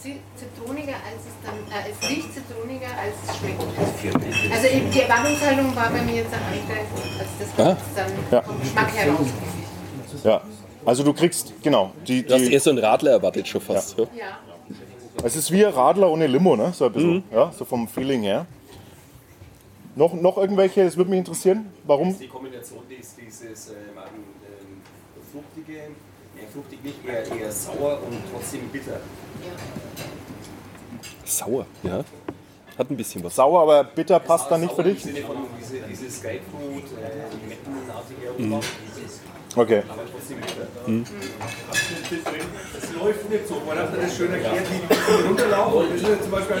zi- zitroniger, als es dann, äh, es riecht zitroniger, als es schmeckt. Also ich- die Erwartungshaltung war bei mir jetzt eine andere, als das was dann Ja. vom Geschmack her rauskommt. Ja. Also du kriegst, genau, die, Du hast die, eher so einen Radler erwartet schon fast. Ja. Ja. es ist wie ein Radler ohne Limo, ne? So ein bisschen, ja, so vom Feeling her. Noch, noch irgendwelche, das würde mich interessieren, warum? Die Kombination ist dieses ähm, ähm, fruchtige, ja, fruchtig nicht, eher, eher sauer und trotzdem bitter. Sauer, ja. Hat ein bisschen was. Sauer, aber bitter passt dann nicht für dich? Im Sinne von diese, dieses Grapefruit, äh, limettenartige Aroma, Okay. bitter. Es läuft nicht so. Man hat das schön erklärt, wie die runterlaufen. Das ist zum Beispiel.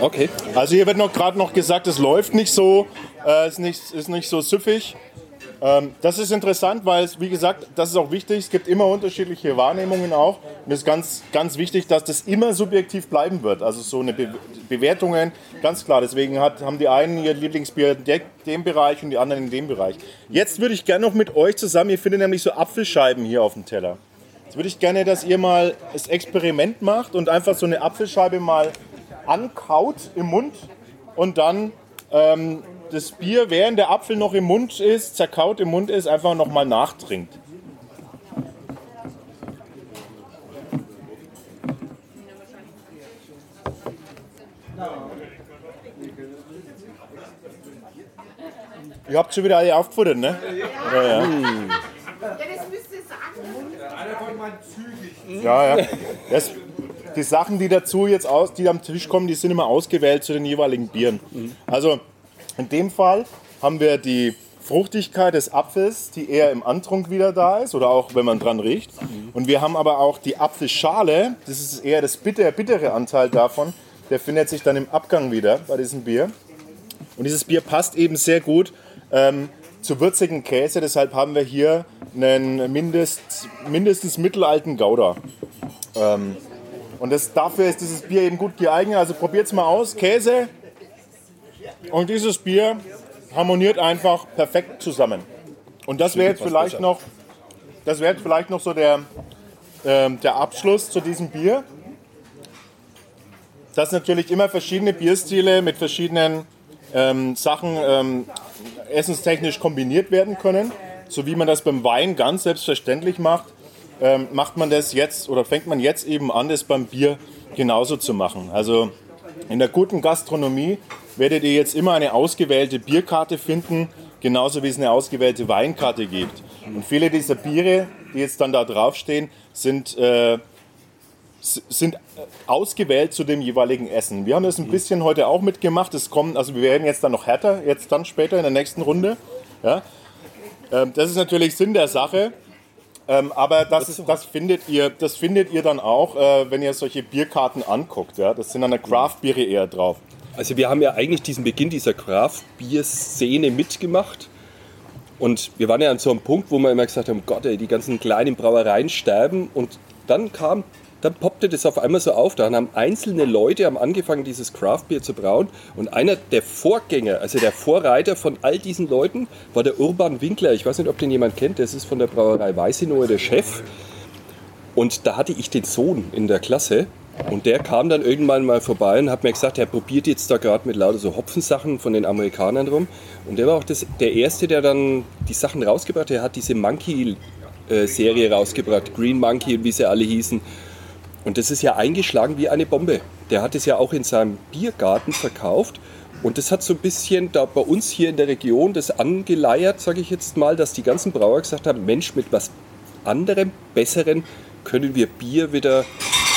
Okay. Also hier wird noch gerade noch gesagt, es läuft nicht so, äh, ist, nicht, ist nicht so süffig. Ähm, das ist interessant, weil es, wie gesagt, das ist auch wichtig. Es gibt immer unterschiedliche Wahrnehmungen auch. Und es ist ganz, ganz wichtig, dass das immer subjektiv bleiben wird. Also so eine Be Bewertungen, ganz klar. Deswegen hat, haben die einen ihr Lieblingsbier in de- dem Bereich und die anderen in dem Bereich. Jetzt würde ich gerne noch mit euch zusammen, ihr findet nämlich so Apfelscheiben hier auf dem Teller. Jetzt würde ich gerne, dass ihr mal das Experiment macht und einfach so eine Apfelscheibe mal ankaut im Mund und dann ähm, das Bier, während der Apfel noch im Mund ist, zerkaut im Mund ist, einfach nochmal nachtrinkt. Ihr habt schon wieder alle aufgefuttert, ne? Ja, ja. Ja, das müsste sagen. ja, ja. Das, die Sachen, die dazu jetzt aus, die am Tisch kommen, die sind immer ausgewählt zu den jeweiligen Bieren. Also in dem Fall haben wir die Fruchtigkeit des Apfels, die eher im Antrunk wieder da ist oder auch wenn man dran riecht. Und wir haben aber auch die Apfelschale, das ist eher das bitter, bittere Anteil davon, der findet sich dann im Abgang wieder bei diesem Bier. Und dieses Bier passt eben sehr gut ähm, zu würzigen Käse, deshalb haben wir hier einen mindest, mindestens mittelalten Gouda. Ähm, und das, dafür ist dieses Bier eben gut geeignet. Also probiert es mal aus. Käse und dieses Bier harmoniert einfach perfekt zusammen. Und das wäre jetzt vielleicht noch, das wäre jetzt vielleicht noch so der, ähm, der Abschluss zu diesem Bier. Dass natürlich immer verschiedene Bierstile mit verschiedenen ähm, Sachen ähm, essenstechnisch kombiniert werden können. So wie man das beim Wein ganz selbstverständlich macht, ähm, macht man das jetzt oder fängt man jetzt eben an, das beim Bier genauso zu machen. Also in der guten Gastronomie werdet ihr jetzt immer eine ausgewählte Bierkarte finden, genauso wie es eine ausgewählte Weinkarte gibt. Und viele dieser Biere, die jetzt dann da draufstehen, sind, äh, sind äh, ausgewählt zu dem jeweiligen Essen. Wir haben das ein bisschen heute auch mitgemacht. Es kommen, also wir werden jetzt dann noch härter, jetzt dann später in der nächsten Runde. Ja? Ähm, das ist natürlich Sinn der Sache. Ähm, aber das, ist, das, findet ihr, das findet ihr dann auch, äh, wenn ihr solche Bierkarten anguckt. Ja? Das sind dann Craft-Biere eher drauf. Also wir haben ja eigentlich diesen Beginn dieser Craft-Bier-Szene mitgemacht. Und wir waren ja an so einem Punkt, wo wir immer gesagt haben, Gott, ey, die ganzen kleinen Brauereien sterben. Und dann kam, dann poppte das auf einmal so auf. Dann haben einzelne Leute haben angefangen, dieses Craft-Bier zu brauen. Und einer der Vorgänger, also der Vorreiter von all diesen Leuten, war der Urban Winkler. Ich weiß nicht, ob den jemand kennt. Das ist von der Brauerei Weißenohe der Chef. Und da hatte ich den Sohn in der Klasse. Und der kam dann irgendwann mal vorbei und hat mir gesagt, er probiert jetzt da gerade mit lauter so Hopfensachen von den Amerikanern rum. Und der war auch das, der Erste, der dann die Sachen rausgebracht hat. Er hat diese Monkey-Serie rausgebracht, Green Monkey und wie sie alle hießen. Und das ist ja eingeschlagen wie eine Bombe. Der hat es ja auch in seinem Biergarten verkauft. Und das hat so ein bisschen da bei uns hier in der Region das angeleiert, sage ich jetzt mal, dass die ganzen Brauer gesagt haben, Mensch, mit was anderem, besserem können wir Bier wieder,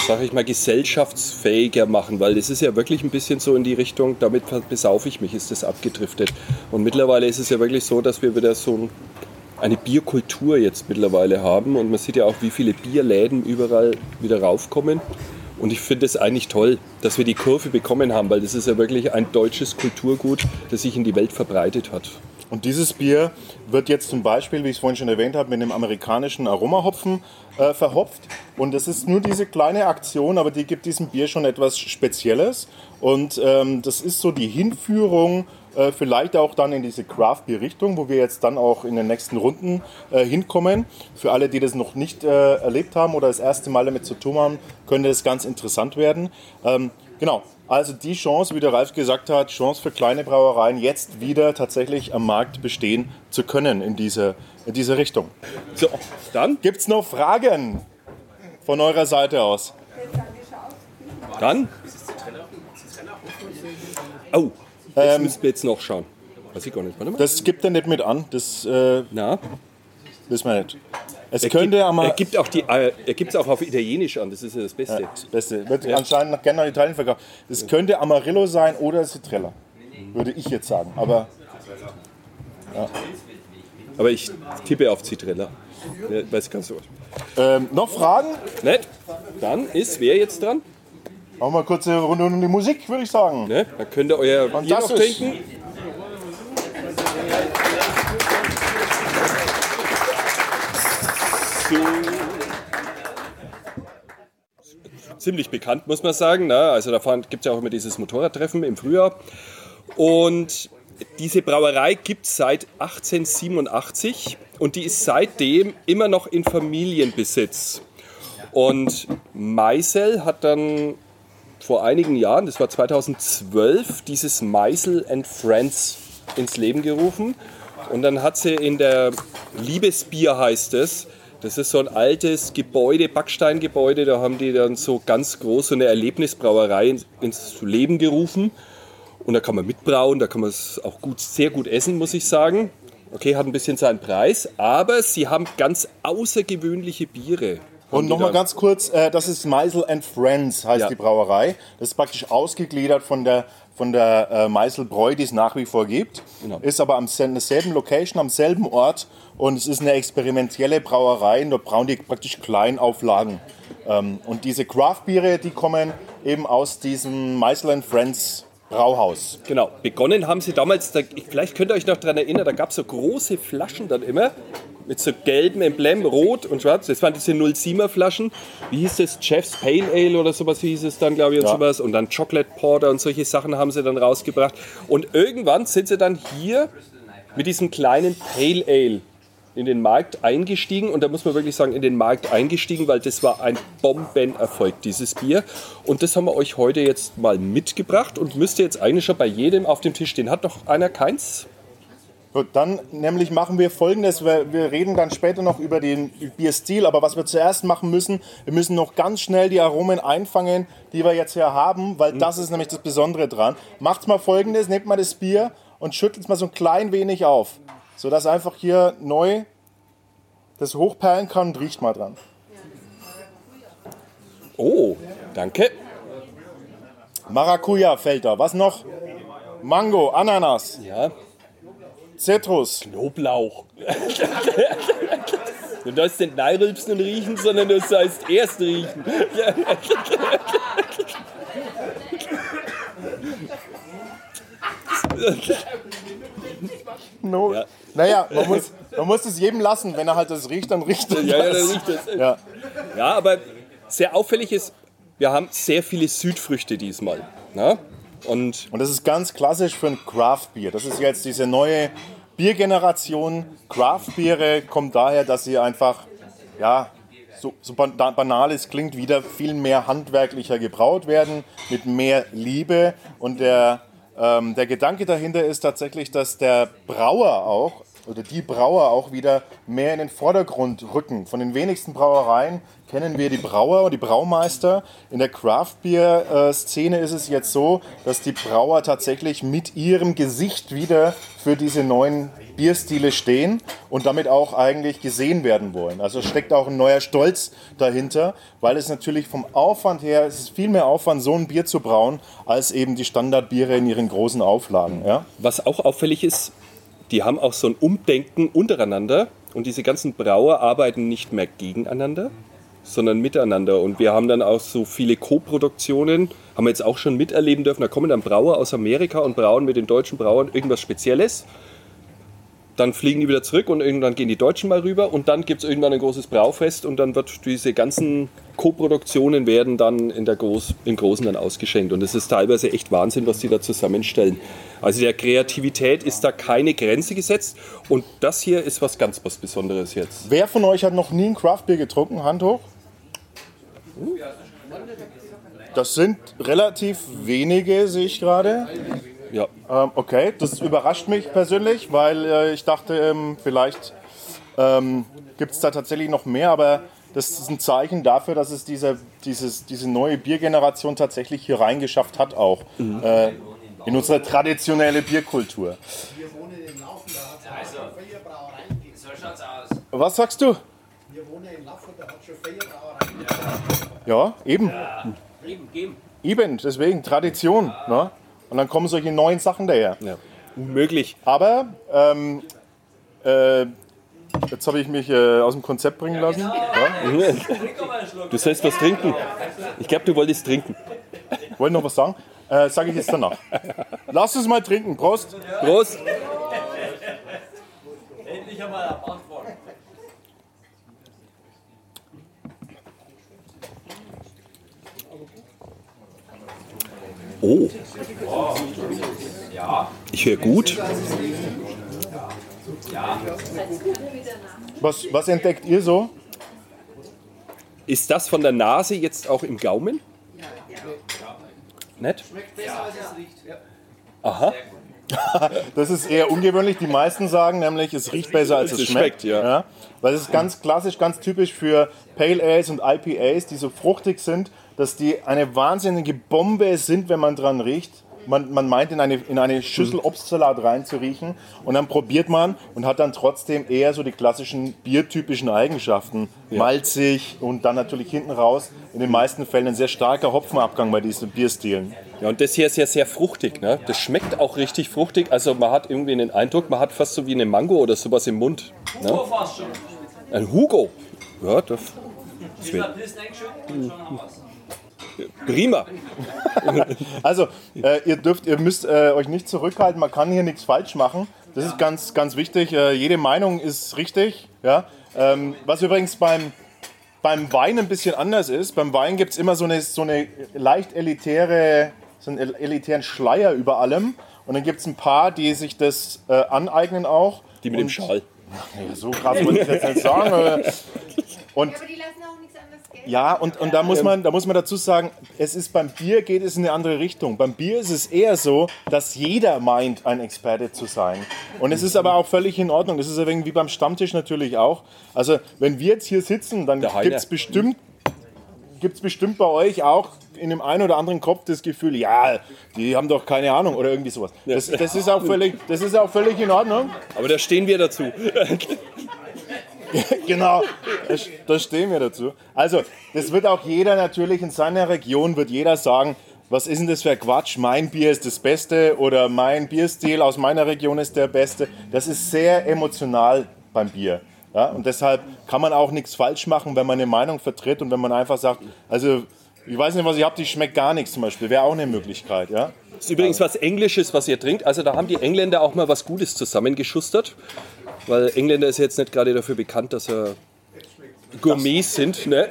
sage ich mal, gesellschaftsfähiger machen, weil das ist ja wirklich ein bisschen so in die Richtung, damit besaufe ich mich, ist das abgedriftet. Und mittlerweile ist es ja wirklich so, dass wir wieder so ein eine Bierkultur jetzt mittlerweile haben und man sieht ja auch, wie viele Bierläden überall wieder raufkommen. Und ich finde es eigentlich toll, dass wir die Kurve bekommen haben, weil das ist ja wirklich ein deutsches Kulturgut, das sich in die Welt verbreitet hat. Und dieses Bier wird jetzt zum Beispiel, wie ich es vorhin schon erwähnt habe, mit einem amerikanischen Aromahopfen äh, verhopft. Und das ist nur diese kleine Aktion, aber die gibt diesem Bier schon etwas Spezielles. Und ähm, das ist so die Hinführung äh, vielleicht auch dann in diese Craft-Bier-Richtung, wo wir jetzt dann auch in den nächsten Runden äh, hinkommen. Für alle, die das noch nicht äh, erlebt haben oder das erste Mal damit zu tun haben, könnte das ganz interessant werden. Ähm, genau, also die Chance, wie der Ralf gesagt hat, Chance für kleine Brauereien, jetzt wieder tatsächlich am Markt bestehen zu können in diese, in diese Richtung. So, dann, Gibt es noch Fragen von eurer Seite aus? dann. Oh, das müssen wir jetzt noch schauen. Weiß ich gar nicht. Warte mal. Das gibt er nicht mit an, das äh, Na, wissen wir nicht. Es er könnte gibt, aber... er gibt auch die, äh, er auch auf Italienisch an. Das ist ja das Beste. Das Beste. Wird anscheinend noch gerne nach Italien verkauft. Es könnte Amarillo sein oder Citrella. Würde ich jetzt sagen. Aber Aber ich tippe auf Zitrella. Ja, weiß ich ganz so. ähm, noch Fragen? Nett? Dann ist wer jetzt dran? Machen wir kurz eine Runde um die Musik, würde ich sagen. Ne? Dann könnt ihr euer Bier noch trinken. Ziemlich bekannt, muss man sagen. Ne? Also da gibt es ja auch immer dieses Motorradtreffen im Frühjahr. Und diese Brauerei gibt es seit 1887 und die ist seitdem immer noch in Familienbesitz. Und Meisel hat dann vor einigen Jahren, das war 2012, dieses Meisel and Friends ins Leben gerufen. Und dann hat sie in der Liebesbier heißt es, das ist so ein altes Gebäude, Backsteingebäude, da haben die dann so ganz groß so eine Erlebnisbrauerei ins Leben gerufen. Und da kann man mitbrauen, da kann man es auch gut, sehr gut essen, muss ich sagen. Okay, hat ein bisschen seinen Preis, aber sie haben ganz außergewöhnliche Biere. Und nochmal ganz kurz, äh, das ist Meisel and Friends, heißt Ja. die Brauerei. Das ist praktisch ausgegliedert von der, von der äh, Meisel Bräu, die es nach wie vor gibt. Genau. Ist aber am sel- derselben Location, am selben Ort. Und es ist eine experimentelle Brauerei. Und dort brauen die praktisch Kleinauflagen. Ähm, und diese Craft-Biere, die kommen eben aus diesem Meisel and Friends Brauhaus. Genau, begonnen haben sie damals, da, vielleicht könnt ihr euch noch daran erinnern, da gab es so große Flaschen dann immer mit so gelbem Emblem, rot und schwarz. Das waren diese 07er Flaschen. Wie hieß das? Jeff's Pale Ale oder sowas hieß es dann, glaube ich, und Ja. sowas. Und dann Chocolate Porter und solche Sachen haben sie dann rausgebracht. Und irgendwann sind sie dann hier mit diesem kleinen Pale Ale in den Markt eingestiegen und da muss man wirklich sagen, in den Markt eingestiegen, weil das war ein Bombenerfolg, dieses Bier. Und das haben wir euch heute jetzt mal mitgebracht und müsste jetzt eigentlich schon bei jedem auf dem Tisch stehen. Hat noch einer keins? Gut, dann nämlich machen wir folgendes. Wir, wir reden dann später noch über den Bierstil, aber was wir zuerst machen müssen, wir müssen noch ganz schnell die Aromen einfangen, die wir jetzt hier haben, weil das ist nämlich das Besondere dran. Macht's mal folgendes, nehmt mal das Bier und schüttelt es mal so ein klein wenig auf, sodass einfach hier neu das hochperlen kann und riecht mal dran. Oh, danke. Maracuja fällt da. Was noch? Mango, Ananas, Ja, Zitrus. Knoblauch. Du nicht reinrülpsen und riechen, sondern du sollst erst riechen. No. Ja. Naja, man muss, man muss es jedem lassen. Wenn er halt das riecht, dann riecht er Ja, ja, das. dann riecht es. Ja. Ja, aber sehr auffällig ist, wir haben sehr viele Südfrüchte diesmal. Na? Und Und das ist ganz klassisch für ein Craft-Bier. Das ist jetzt diese neue Biergeneration. Craft-Biere kommt daher, dass sie einfach, ja, so, so ban- banal es klingt, wieder viel mehr handwerklicher gebraut werden, mit mehr Liebe. Und der, ähm, der Gedanke dahinter ist tatsächlich, dass der Brauer auch, oder die Brauer auch wieder mehr in den Vordergrund rücken. Von den wenigsten Brauereien kennen wir die Brauer und die Braumeister. In der Craft-Bier-Szene ist es jetzt so, dass die Brauer tatsächlich mit ihrem Gesicht wieder für diese neuen Bierstile stehen und damit auch eigentlich gesehen werden wollen. Also steckt auch ein neuer Stolz dahinter, weil es natürlich vom Aufwand her, es ist viel mehr Aufwand, so ein Bier zu brauen, als eben die Standardbiere in ihren großen Auflagen. Ja? was auch auffällig ist, die haben auch so ein Umdenken untereinander und diese ganzen Brauer arbeiten nicht mehr gegeneinander, sondern miteinander. Und wir haben dann auch so viele Co-Produktionen, haben wir jetzt auch schon miterleben dürfen. Da kommen dann Brauer aus Amerika und brauen mit den deutschen Brauern irgendwas Spezielles. Dann fliegen die wieder zurück und irgendwann gehen die Deutschen mal rüber und dann gibt es irgendwann ein großes Braufest und dann wird diese ganzen Co-Produktionen werden dann in der Groß, im Großen dann ausgeschenkt. Und es ist teilweise echt Wahnsinn, was die da zusammenstellen. Also der Kreativität ist da keine Grenze gesetzt und das hier ist was ganz was Besonderes jetzt. Wer von euch hat noch nie ein Craftbier getrunken? Hand hoch. Das sind relativ wenige, sehe ich gerade. Ja, Ähm, okay, das überrascht mich persönlich, weil äh, ich dachte, ähm, vielleicht ähm, gibt es da tatsächlich noch mehr, aber das ist ein Zeichen dafür, dass es diese, dieses, diese neue Biergeneration tatsächlich hier reingeschafft hat, auch äh, in unsere traditionelle Bierkultur. So schaut's aus. Was sagst du? Wir wohnen in Laffurt, der hat schon Brauereien. Ja, eben. Geben, geben. Eben, deswegen Tradition. Ne? Und dann kommen solche neuen Sachen daher. ja. unmöglich. Aber ähm, äh, jetzt habe ich mich äh, aus dem Konzept bringen lassen. Ja? Du sollst was trinken. Ich glaube, du wolltest trinken. Wollte noch was sagen? Äh, Sage ich jetzt danach. Lass uns mal trinken. Prost. Prost! Oh. Ich höre gut. Was, was entdeckt ihr so? Ist das von der Nase jetzt auch im Gaumen? Nett? Aha. Das ist eher ungewöhnlich. Die meisten sagen nämlich, es riecht besser als es, Es schmeckt. schmeckt, ja. Weil es ist ganz klassisch, ganz typisch für Pale Ales und IPAs, die so fruchtig sind, dass die eine wahnsinnige Bombe sind, wenn man dran riecht. Man, man meint, in eine, in eine Schüssel Obstsalat reinzuriechen und dann probiert man und hat dann trotzdem eher so die klassischen biertypischen Eigenschaften. Malzig und dann natürlich hinten raus in den meisten Fällen ein sehr starker Hopfenabgang bei diesen Bierstilen. Ja, und das hier ist ja sehr fruchtig. Ne? Das schmeckt auch richtig fruchtig. Also man hat irgendwie den Eindruck, man hat fast so wie eine Mango oder sowas im Mund. Ne? Ein Hugo. Ja, das, das wird prima. Also, äh, ihr dürft, ihr müsst äh, euch nicht zurückhalten, man kann hier nichts falsch machen. Das ist ganz, ganz wichtig. Äh, jede Meinung ist richtig. Ja? Ähm, was übrigens beim, beim Wein ein bisschen anders ist, beim Wein gibt es immer so eine, so eine leicht elitäre, so einen el- elitären Schleier über allem. Und dann gibt es ein paar, die sich das äh, aneignen auch. Die mit dem Und- Schal. Ja, so krass würde ich jetzt nicht sagen. äh, Und Ja, aber die lassen auch nichts. Ja, und, und da, muss man, da muss man dazu sagen, es ist beim Bier geht es in eine andere Richtung. Beim Bier ist es eher so, dass jeder meint, ein Experte zu sein. Und es ist aber auch völlig in Ordnung. Das ist ja irgendwie beim Stammtisch natürlich auch. Also wenn wir jetzt hier sitzen, dann gibt es bestimmt, gibt's bestimmt bei euch auch in dem einen oder anderen Kopf das Gefühl, ja, die haben doch keine Ahnung oder irgendwie sowas. Das, das, ist, auch völlig, das ist auch völlig in Ordnung. Aber da stehen wir dazu. Genau, da, stehen wir dazu. Also, das wird auch jeder natürlich in seiner Region, wird jeder sagen, was ist denn das für Quatsch? Mein Bier ist das Beste oder mein Bierstil aus meiner Region ist der Beste. Das ist sehr emotional beim Bier. Ja? Und deshalb kann man auch nichts falsch machen, wenn man eine Meinung vertritt und wenn man einfach sagt, also ich weiß nicht, was ihr habt, ich schmeckt gar nichts zum Beispiel. Wäre auch eine Möglichkeit. Ja? Das ist übrigens was Englisches, was ihr trinkt. Also da haben die Engländer auch mal was Gutes zusammengeschustert. Weil Engländer ist jetzt nicht gerade dafür bekannt, dass er Gourmets sind. Ne?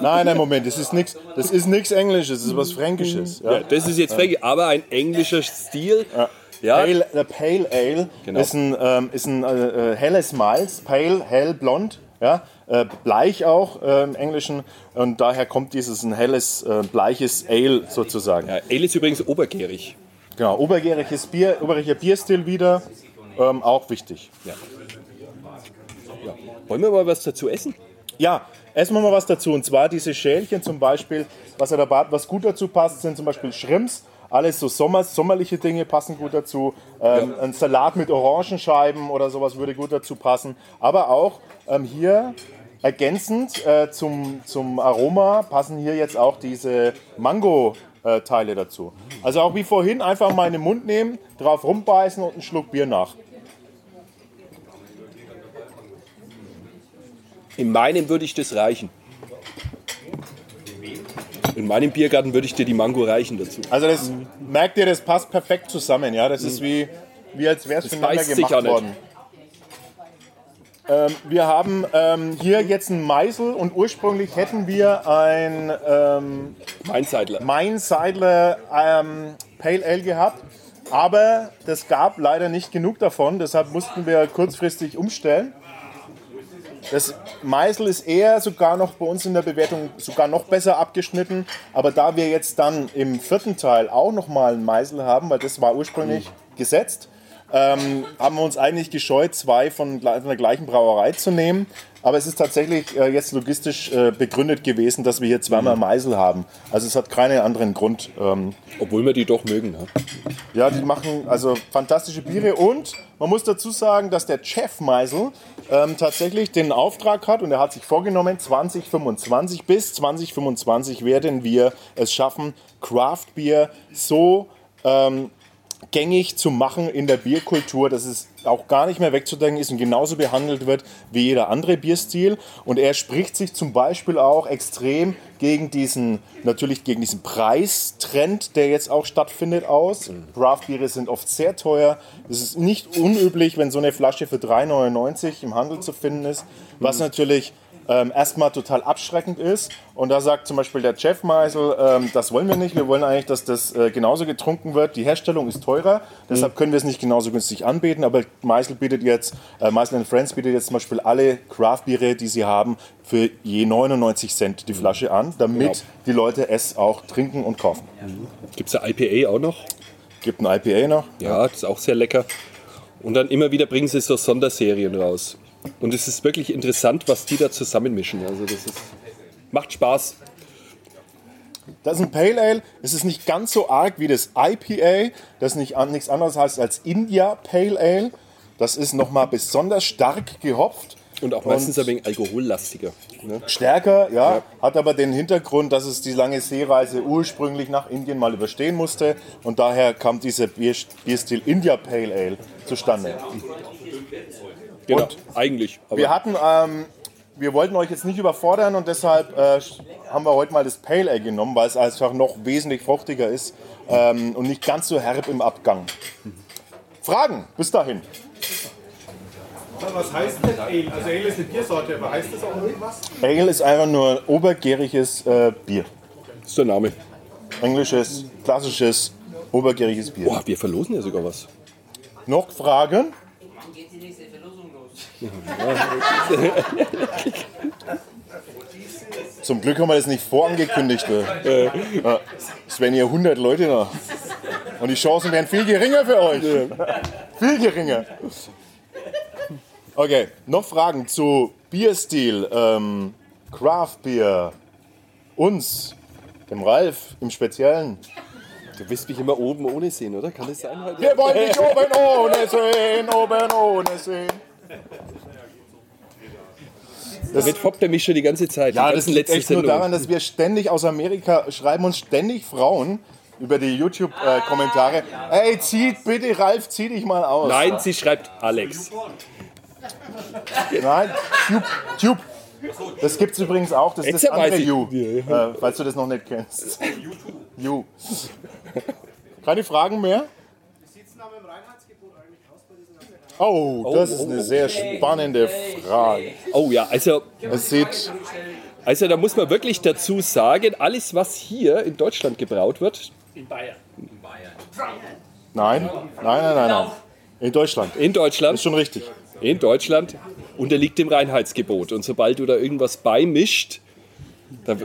Nein, nein, Moment, das ist nichts das ist nichts Englisches, das ist was Fränkisches. Ja? Ja, das ist jetzt fränkisch, aber ein englischer Stil. Ja, Pale, der Pale Ale Genau. ist ein, ähm, ist ein äh, äh, helles Malz, pale, hell, blond, ja, äh, bleich auch äh, im Englischen und daher kommt dieses ein helles, äh, bleiches Ale sozusagen. Ja, Ale ist übrigens obergärig. Genau, obergäriges Bier, obergäriger Bierstil wieder, ähm, auch wichtig. Wollen wir mal was dazu essen? Ja, essen wir mal was dazu. Und zwar diese Schälchen zum Beispiel, was, er hat, was gut dazu passt, sind zum Beispiel Shrimps. Alles so Sommer, sommerliche Dinge passen gut dazu. Ähm, Ein Salat mit Orangenscheiben oder sowas würde gut dazu passen. Aber auch ähm, hier ergänzend äh, zum, zum Aroma passen hier jetzt auch diese Mango-Teile dazu. Also auch wie vorhin einfach mal in den Mund nehmen, drauf rumbeißen und einen Schluck Bier nach. In meinem würde ich das reichen. In meinem Biergarten würde ich dir die Mango reichen dazu. Also das merkt ihr, das passt perfekt zusammen, ja. Das ist wie, wie als wäre es sich gemacht worden. Ähm, wir haben ähm, hier jetzt einen Meisel und ursprünglich hätten wir ein ähm, Mein Seidler. Main Seidler ähm, Pale Ale gehabt, aber das gab leider nicht genug davon, deshalb mussten wir kurzfristig umstellen. Das Meißel ist eher sogar noch bei uns in der Bewertung sogar noch besser abgeschnitten. Aber da wir jetzt dann im vierten Teil auch nochmal einen Meißel haben, weil das war ursprünglich gesetzt, ähm, haben wir uns eigentlich gescheut, zwei von, von der gleichen Brauerei zu nehmen. Aber es ist tatsächlich äh, jetzt logistisch äh, begründet gewesen, dass wir hier zweimal Meißel haben. Also es hat keinen anderen Grund. Ähm, Obwohl wir die doch mögen. Ne? ja, die machen also fantastische Biere und man muss dazu sagen, dass der Chef Meisel ähm, tatsächlich den Auftrag hat und er hat sich vorgenommen, 2025 bis 2025 werden wir es schaffen, Craft Beer so ähm, gängig zu machen in der Bierkultur, dass es auch gar nicht mehr wegzudenken ist und genauso behandelt wird wie jeder andere Bierstil. Und er spricht sich zum Beispiel auch extrem gegen diesen, natürlich gegen diesen Preistrend, der jetzt auch stattfindet, aus. Craft-Biere sind oft sehr teuer. Es ist nicht unüblich, wenn so eine Flasche für 3,99 im Handel zu finden ist, was natürlich ähm, erstmal total abschreckend ist. Und da sagt zum Beispiel der Jeff Meisel, ähm, das wollen wir nicht. Wir wollen eigentlich, dass das äh, genauso getrunken wird. Die Herstellung ist teurer, deshalb können wir es nicht genauso günstig anbieten. Aber Meisel bietet jetzt, äh, Meisel Friends bietet jetzt zum Beispiel alle Craft-Biere, die sie haben, für je 99 Cent die Flasche an, damit Genau. die Leute es auch trinken und kaufen. Gibt es da IPA auch noch? Gibt ein IPA noch. Ja, das ist auch sehr lecker. Und dann immer wieder bringen sie so Sonderserien raus. Und es ist wirklich interessant, was die da zusammenmischen. Also das ist, macht Spaß. Das ist ein Pale Ale. Es ist nicht ganz so arg wie das IPA, das nicht nichts anderes heißt als India Pale Ale. Das ist nochmal besonders stark gehopft. Und auch meistens ein wenig alkohollastiger. Ne? Stärker, ja, hat aber den Hintergrund, dass es die lange Seereise ursprünglich nach Indien mal überstehen musste und daher kam dieser Bier, Bierstil India Pale Ale zustande. Genau, Und eigentlich. Aber Wir hatten, ähm, wir wollten euch jetzt nicht überfordern und deshalb äh, haben wir heute mal das Pale Ale genommen, weil es einfach noch wesentlich fruchtiger ist ähm, und nicht ganz so herb im Abgang. Fragen bis dahin. Was heißt denn Ale? Also Ale ist eine Biersorte, aber heißt das auch irgendwas? Ale ist einfach nur ein obergäriges äh, Bier. das ist der Name. Englisches, klassisches, obergäriges Bier. Boah, wir verlosen ja sogar was. Noch Fragen? Wann geht die nächste Verlosung los? Zum Glück haben wir das nicht vorangekündigt. Äh. Es wären hier 100 Leute da. Und die Chancen wären viel geringer für euch. Viel geringer. Okay, noch Fragen zu Bierstil, ähm, Craft Beer, uns, dem Ralf im Speziellen. Du willst mich immer oben ohne sehen, oder? Kann das sein heute? Wir wollen dich oben ohne sehen, oben ohne sehen. Damit foppt er mich schon die ganze Zeit. Ja, das liegt echt nur Sendungen. daran, dass wir ständig aus Amerika schreiben uns ständig Frauen über die YouTube-Kommentare. Ey, zieht bitte, Ralf, zieh dich mal aus. Nein, sie schreibt Alex. Nein, Tube. Tube. Das gibt es übrigens auch. Das ist das andere. You, äh, falls du das noch nicht kennst. You. Keine Fragen mehr? Oh, das ist eine sehr spannende Frage. Oh ja, also, Es sieht also da muss man wirklich dazu sagen, alles was hier in Deutschland gebraut wird, In Bayern. Nein, nein, nein, nein, nein. In Deutschland. in Deutschland, Ist schon richtig. in Deutschland unterliegt dem Reinheitsgebot. Und sobald du da irgendwas beimischt, da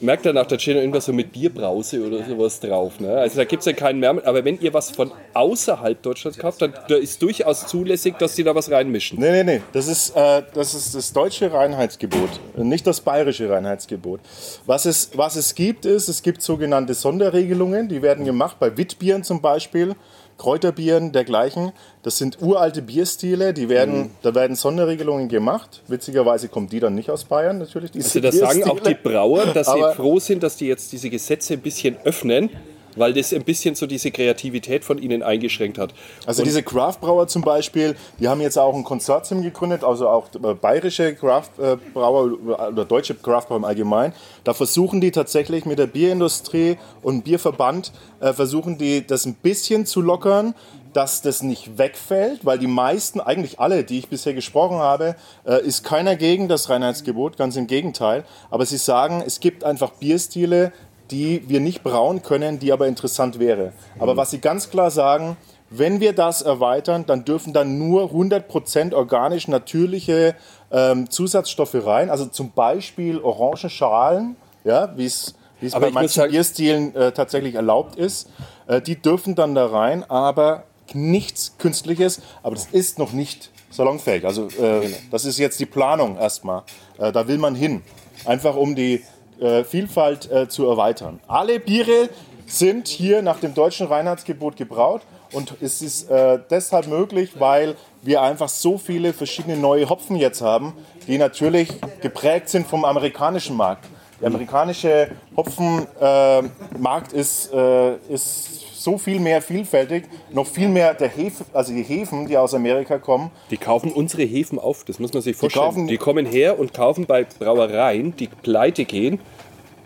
merkt danach, da steht noch irgendwas so mit Bierbrause oder sowas drauf. Ne? Also da gibt es ja keinen mehr. Aber wenn ihr was von außerhalb Deutschlands kauft, dann da ist durchaus zulässig, dass die da was reinmischen. Nee, nee, nee. Das ist, äh, das ist das deutsche Reinheitsgebot, nicht das bayerische Reinheitsgebot. Was es, was es gibt, ist, es gibt sogenannte Sonderregelungen, die werden gemacht bei Witbieren zum Beispiel, Kräuterbieren, dergleichen. Das sind uralte Bierstile, die werden, Mhm. da werden Sonderregelungen gemacht. Witzigerweise kommt die dann nicht aus Bayern, natürlich. Also das sagen auch die Bierstile. Brauer, dass Aber- sie froh sind, dass die jetzt diese Gesetze ein bisschen öffnen, weil das ein bisschen so diese Kreativität von ihnen eingeschränkt hat. Also diese Craft-Brauer zum Beispiel, die haben jetzt auch ein Konsortium gegründet, also auch äh, bayerische Craft-Brauer oder deutsche Craft-Brauer im Allgemeinen. Da versuchen die tatsächlich mit der Bierindustrie und Bierverband, äh, versuchen die das ein bisschen zu lockern, dass das nicht wegfällt, weil die meisten, eigentlich alle, die ich bisher gesprochen habe, äh, ist keiner gegen das Reinheitsgebot, ganz im Gegenteil. Aber sie sagen, es gibt einfach Bierstile, die wir nicht brauen können, die aber interessant wäre. Aber was sie ganz klar sagen, wenn wir das erweitern, dann dürfen dann nur 100% organisch natürliche ähm, Zusatzstoffe rein. Also zum Beispiel Orangenschalen, ja, wie es bei manchen Bierstilen äh, tatsächlich erlaubt ist. Äh, die dürfen dann da rein, aber nichts Künstliches. Aber das ist noch nicht salonfähig. Also äh, das ist jetzt die Planung erstmal. Äh, da will man hin. Einfach um die äh, Vielfalt äh, zu erweitern. Alle Biere sind hier nach dem deutschen Reinheitsgebot gebraut und es ist äh, deshalb möglich, weil wir einfach so viele verschiedene neue Hopfen jetzt haben, die natürlich geprägt sind vom amerikanischen Markt. Der amerikanische Hopfenmarkt ist, äh, ist so viel mehr vielfältig, noch viel mehr der Hefe, also die Hefen, die aus Amerika kommen, Die kaufen unsere Hefen auf, das muss man sich vorstellen. kaufen- Die, kommen her und kaufen bei Brauereien, die pleite gehen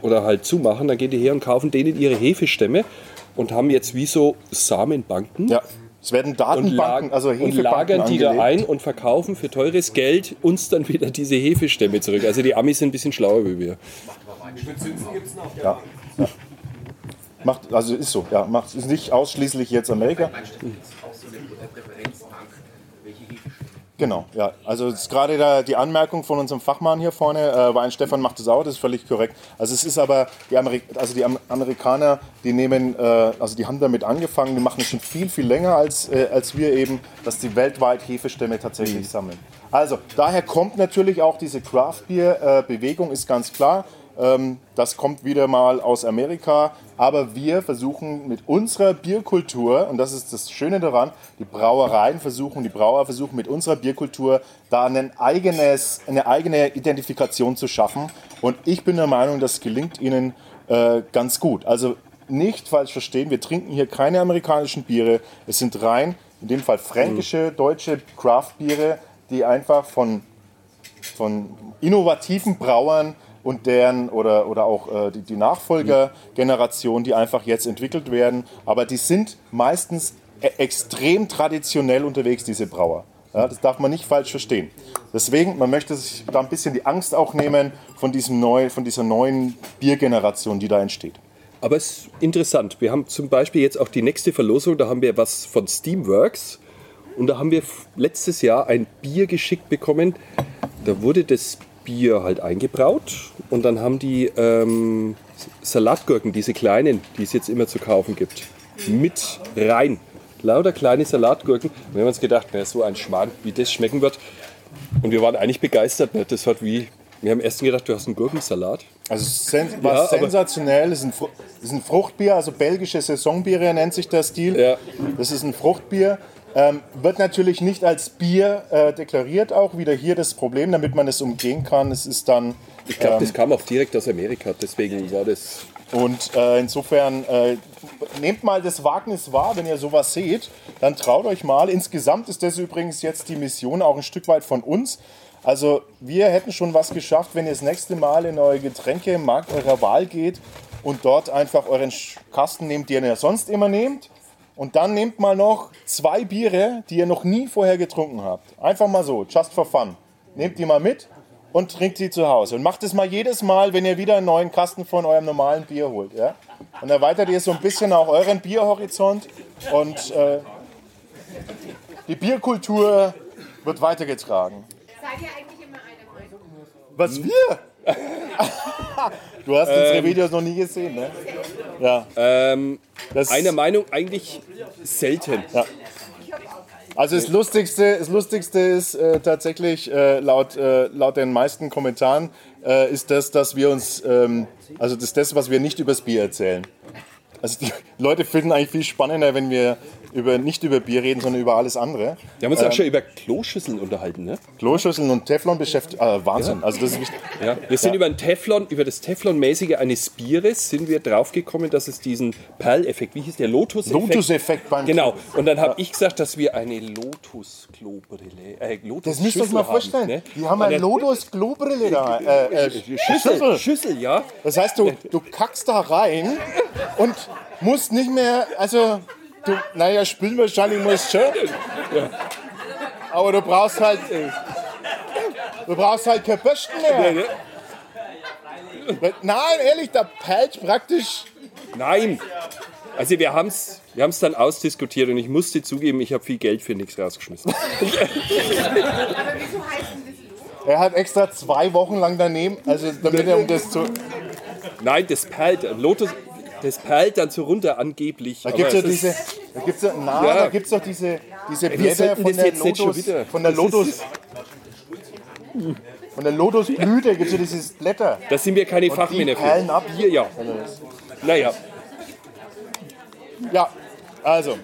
oder halt zumachen, dann gehen die her und kaufen denen ihre Hefestämme und haben jetzt wie so Samenbanken. Ja, Es werden und, Datenbanken, also und Hefebanken lagern die da angelegt. ein und verkaufen für teures Geld uns dann wieder diese Hefestämme zurück. Also die Amis sind ein bisschen schlauer wie wir. Ja. ja. Macht, also ist so, ja. Macht, ist nicht ausschließlich jetzt Amerika. Genau, ja. Also gerade da die Anmerkung von unserem Fachmann hier vorne, äh, Wein Stefan macht es auch, das ist völlig korrekt. Also es ist aber, die, Ameri also die Am Amerikaner, die nehmen, äh, also die haben damit angefangen, die machen es schon viel, viel länger als, äh, als wir eben, dass die weltweit Hefestämme tatsächlich sammeln. Also daher kommt natürlich auch diese Craft Beer äh, Bewegung, ist ganz klar. Ähm, das kommt wieder mal aus Amerika, aber wir versuchen mit unserer Bierkultur, und das ist das Schöne daran, die Brauereien versuchen, die Brauer versuchen mit unserer Bierkultur da ein eigenes, eine eigene Identifikation zu schaffen. Und ich bin der Meinung, das gelingt ihnen äh, ganz gut. Also nicht falsch verstehen, wir trinken hier keine amerikanischen Biere, es sind rein, in dem Fall fränkische, deutsche Craft-Biere, die einfach von von innovativen Brauern und deren oder, oder auch äh, die, die Nachfolgergeneration, die einfach jetzt entwickelt werden. Aber die sind meistens e extrem traditionell unterwegs, diese Brauer. Ja, das darf man nicht falsch verstehen. Deswegen, man möchte sich da ein bisschen die Angst auch nehmen von, diesem neu, von dieser neuen Biergeneration, die da entsteht. Aber es ist interessant. Wir haben zum Beispiel jetzt auch die nächste Verlosung, da haben wir was von Steamworks. Und da haben wir letztes Jahr ein Bier geschickt bekommen. Da wurde das Bier halt eingebraut und dann haben die ähm, Salatgurken, diese kleinen, die es jetzt immer zu kaufen gibt, mit rein. Lauter kleine Salatgurken. Und wir haben uns gedacht, na, so ein Schmarrn, wie das schmecken wird. Und wir waren eigentlich begeistert. Ne? Das hat wie, wir haben erst gedacht, du hast einen Gurkensalat. Also sen war aber- sensationell. Es ist, ein, es ist ein Fruchtbier, also belgische Saisonbiere nennt sich der Stil. Ja. Das ist ein Fruchtbier. Ähm, wird natürlich nicht als Bier äh, deklariert, auch wieder hier das Problem, damit man es umgehen kann. Es ist dann Ich glaube, das kam auch direkt aus Amerika. Deswegen war das und äh, insofern äh, nehmt mal das Wagnis wahr, wenn ihr sowas seht, dann traut euch mal. Insgesamt ist das übrigens jetzt die Mission auch ein Stück weit von uns. Also wir hätten schon was geschafft, wenn ihr das nächste Mal in eure Getränkemarkt eurer Wahl geht und dort einfach euren Kasten nehmt, den ihr sonst immer nehmt. Und dann nehmt mal noch zwei Biere, die ihr noch nie vorher getrunken habt. Einfach mal so, just for fun. Nehmt die mal mit und trinkt sie zu Hause. Und macht es mal jedes Mal, wenn ihr wieder einen neuen Kasten von eurem normalen Bier holt. Ja? Und erweitert ihr so ein bisschen auch euren Bierhorizont. Und äh, die Bierkultur wird weitergetragen. Seid ihr eigentlich immer einer Meinung? Was wir? du hast unsere Videos noch nie gesehen, ne? Ja. ähm, Das, einer Meinung eigentlich selten. Also das Lustigste, das Lustigste ist äh, tatsächlich äh, laut, äh, laut den meisten Kommentaren äh, ist das, dass wir uns, ähm, also das ist das, was wir nicht übers Bier erzählen. Also die Leute finden eigentlich viel spannender, wenn wir über, nicht über Bier reden, sondern über alles andere. Wir haben uns auch schon über Kloschüsseln unterhalten, ne? Kloschüsseln und Teflon beschäftigt, äh, Wahnsinn. Also das ist wichtig. Ja. Wir sind über, ein Teflon, über das Teflon-mäßige eines Bieres sind wir draufgekommen, dass es diesen Perleffekt, wie hieß der Lotus-Effekt? Lotus-Effekt beim Genau. Und dann habe ich gesagt, dass wir eine Lotus-Klobrille, äh, Lotus Das müsst ihr euch mal vorstellen. ne? Die haben eine Lotus-Klobrille da. Äh, äh, Schüssel, Schüssel, ja. Das heißt, du, du kackst da rein und musst nicht mehr, also, du, naja, spülen wahrscheinlich musst schon. Aber du brauchst halt, äh, du brauchst halt kein Bürsten mehr. Nein, ehrlich, da perlt praktisch. Nein. Also wir haben es wir haben's dann ausdiskutiert und ich musste zugeben, ich habe viel Geld für nichts rausgeschmissen. Aber wieso heißt? Er hat extra zwei Wochen lang daneben, also damit er um das zu. Nein, das perlt. Lotus, das perlt dann so runter angeblich. Da gibt es ja diese, da gibt's ja, na, Ja. da gibt's doch diese, diese Blätter von das der Lotus, von der Das Lotus, von der Lotusblüte gibt es ja dieses Blätter. Da sind wir keine Fachmänner perlen für. ab. Hier ja. Naja, Ja, also,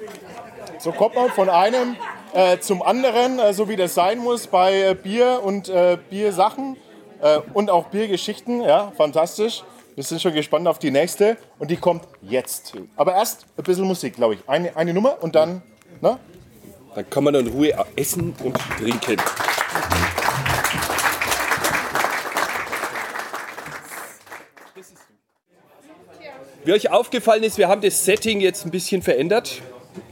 so kommt man von einem äh, zum anderen, äh, so wie das sein muss bei äh, Bier und äh, Biersachen äh, und auch Biergeschichten. Ja, fantastisch. Wir sind schon gespannt auf die nächste und die kommt jetzt. Aber erst ein bisschen Musik, glaube ich. Eine, eine Nummer und dann, ne? dann kann man in Ruhe essen und trinken. Wie euch aufgefallen ist, wir haben das Setting jetzt ein bisschen verändert.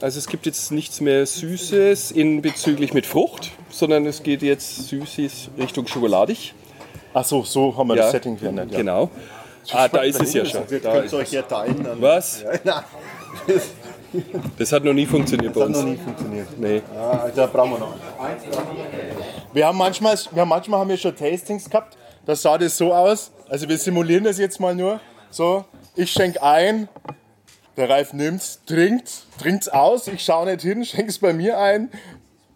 Also es gibt jetzt nichts mehr Süßes in bezüglich mit Frucht, sondern es geht jetzt Süßes Richtung schokoladig. Ach so, so haben wir Ja. das Setting verändert. Ja. Genau. Ah, da ist es ja schon. Da könnt ist euch es. ja teilen. Dann. Was? Nein, Das hat noch nie funktioniert bei Hat uns. noch nie funktioniert. Nee. ah, da brauchen wir noch. Wir haben manchmal, wir haben manchmal haben wir schon Tastings gehabt. Da sah das so aus. Also wir simulieren das jetzt mal nur. So, ich schenke ein, der Ralf nimmt's, trinkt, trinkt's aus. Ich schaue nicht hin, schenk's bei mir ein.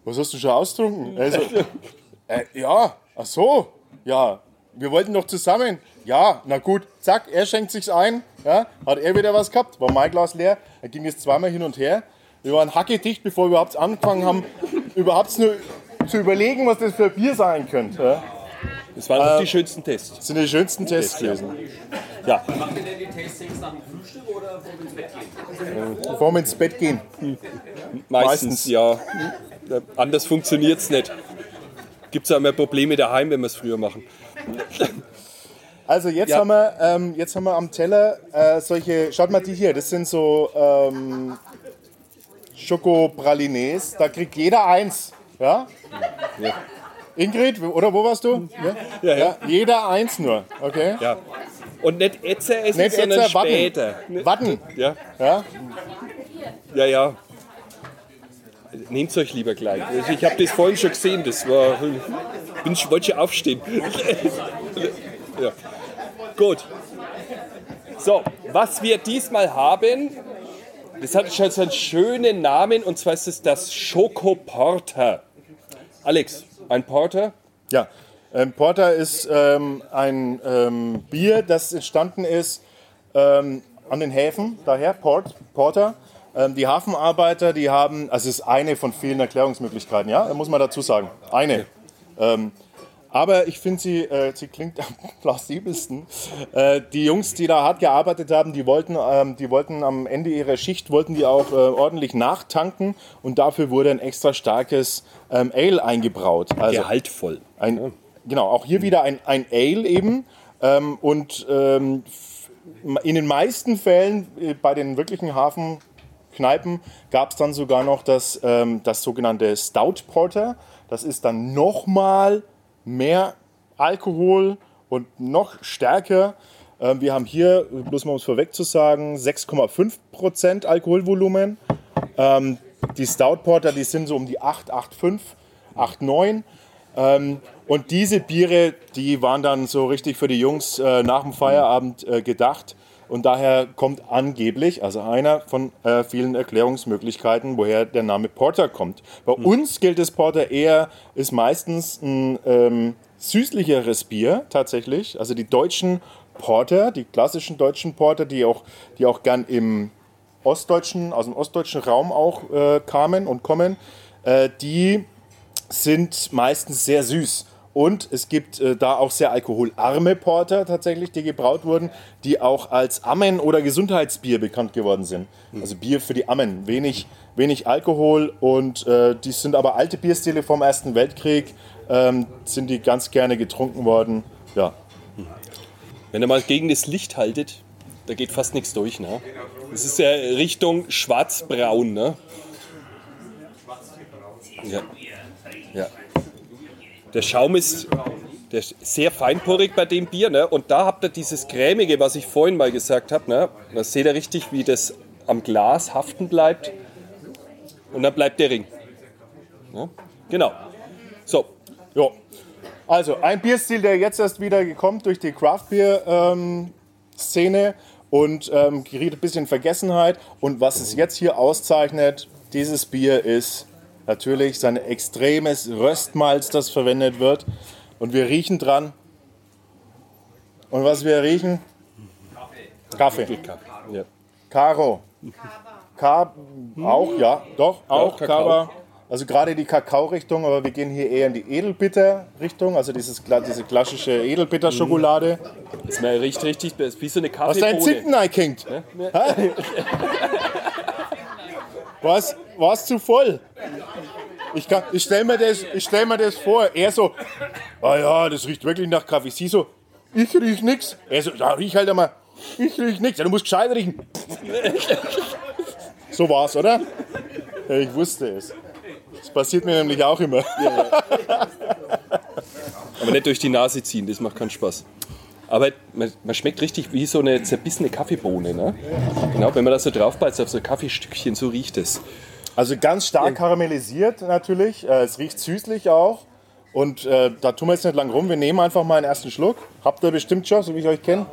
Was hast du schon austrunken? Also, äh, ja, ach so, ja. Wir wollten doch zusammen. Ja, na gut, zack, er schenkt sich's ein. Ja, hat er wieder was gehabt, war mein Glas leer. Er ging es zweimal hin und her. Wir waren hackedicht, bevor wir überhaupt angefangen haben, überhaupt nur zu überlegen, was das für ein Bier sein könnte. Ja. Das waren doch die schönsten Tests. Das sind die schönsten Tests gewesen. Macht ihr denn die Tastings nach dem Frühstück oder vor dem ins Bett gehen? Bevor wir ins Bett gehen. Meistens, Meistens. ja. Ja, Anders funktioniert es nicht. Gibt es auch mehr Probleme daheim, wenn wir es früher machen. Also jetzt, Ja. haben wir, ähm, jetzt haben wir am Teller äh, solche, schaut mal die hier, das sind so ähm, Schokopralines, da kriegt jeder eins. Ja? Ingrid, oder wo warst du? Ja? Ja, ja. Jeder eins nur, okay? ja. Und nicht Etzer essen, Nicht sondern Etzer, Watten. später. Watten, Ja, ja? ja, Nehmt euch lieber gleich. Also Ich habe das vorhin schon gesehen, das war. Ich wollte schon aufstehen. ja. Gut. So, was wir diesmal haben, das hat schon so einen schönen Namen und zwar ist es das Schoko Porter. Alex, ein Porter? Ja, ähm, Porter ist ähm, ein ähm, Bier, das entstanden ist ähm, an den Häfen, daher Port, Porter. Ähm, die Hafenarbeiter, die haben, also es ist eine von vielen Erklärungsmöglichkeiten, ja, muss man dazu sagen, eine. Ähm, aber ich finde, sie, äh, sie klingt am plausibelsten. Äh, die Jungs, die da hart gearbeitet haben, die wollten, ähm, die wollten am Ende ihrer Schicht wollten die auch äh, ordentlich nachtanken und dafür wurde ein extra starkes ähm, Ale eingebraut. Also Gehaltvoll. ein, Genau, auch hier wieder ein, ein Ale eben. Ähm, und ähm, in den meisten Fällen äh, bei den wirklichen Hafenkneipen gab es dann sogar noch das, ähm, das sogenannte Stout Porter. Das ist dann nochmal mehr Alkohol und noch stärker. Ähm, wir haben hier, bloß mal um es vorweg zu sagen, 6,5% Alkoholvolumen. Ähm, die Stout Porter, die sind so um die 8, 8,5, 8,9. Ähm, und diese Biere, die waren dann so richtig für die Jungs äh, nach dem Feierabend äh, gedacht. Und daher kommt angeblich, also einer von äh, vielen Erklärungsmöglichkeiten, woher der Name Porter kommt. Bei uns gilt es Porter eher, ist meistens ein ähm, süßlicheres Bier tatsächlich. Also die deutschen Porter, die klassischen deutschen Porter, die auch, die auch gern im ostdeutschen, aus dem ostdeutschen Raum auch äh, kamen und kommen, äh, die sind meistens sehr süß. Und es gibt äh, da auch sehr alkoholarme Porter tatsächlich, die gebraut wurden, die auch als Ammen- oder Gesundheitsbier bekannt geworden sind. Also Bier für die Ammen. Wenig, wenig Alkohol und äh, die sind aber alte Bierstile vom Ersten Weltkrieg, ähm, sind die ganz gerne getrunken worden. Ja, Wenn ihr mal gegen das Licht haltet, da geht fast nichts durch. Ne? Das ist ja Richtung schwarzbraun. Ne? Ja. ja. Der Schaum ist, der sehr feinporig bei dem Bier. Ne? Und da habt ihr dieses Cremige, was ich vorhin mal gesagt habe. Ne? Da seht ihr richtig, wie das am Glas haften bleibt. Und dann bleibt der Ring. Ne? Genau. So, Ja. Also ein Bierstil, der jetzt erst wieder kommt durch die Craft Beer ähm, Szene und ähm, geriet ein bisschen in Vergessenheit. Und was es jetzt hier auszeichnet, dieses Bier ist natürlich sein extremes Röstmalz, das verwendet wird. Und wir riechen dran. Und was wir riechen? Kaffee. ja. Karo. Ka auch, ja, doch, auch Kakao. Kaba. Also gerade die Kakao-Richtung, aber wir gehen hier eher in die Edelbitter-Richtung, also dieses, diese klassische Edelbitter-Schokolade. Das riecht richtig, das ist wie so eine Hast du einen Kaffeebohne. Zinken eingehängt? Hä? Was? War's zu voll? Ich, kann- ich stelle mir, das- ich stell mir das vor, er so, ah ja, das riecht wirklich nach Kaffee. Sie so, ich riech nix. Er so, ja, riech halt einmal, ich riech nix. Ja, du musst gescheit riechen. So war's, oder? Ja, ich wusste es. Das passiert mir nämlich auch immer. Aber nicht durch die Nase ziehen, das macht keinen Spaß. Aber man, man schmeckt richtig wie so eine zerbissene Kaffeebohne. Ne? Genau, wenn man das so draufbeißt auf so ein Kaffeestückchen, so riecht es. Also ganz stark karamellisiert natürlich. Äh, es riecht süßlich auch. Und äh, da tun wir jetzt nicht lang rum. Wir nehmen einfach mal einen ersten Schluck. Habt ihr bestimmt schon, so wie ich euch kenne.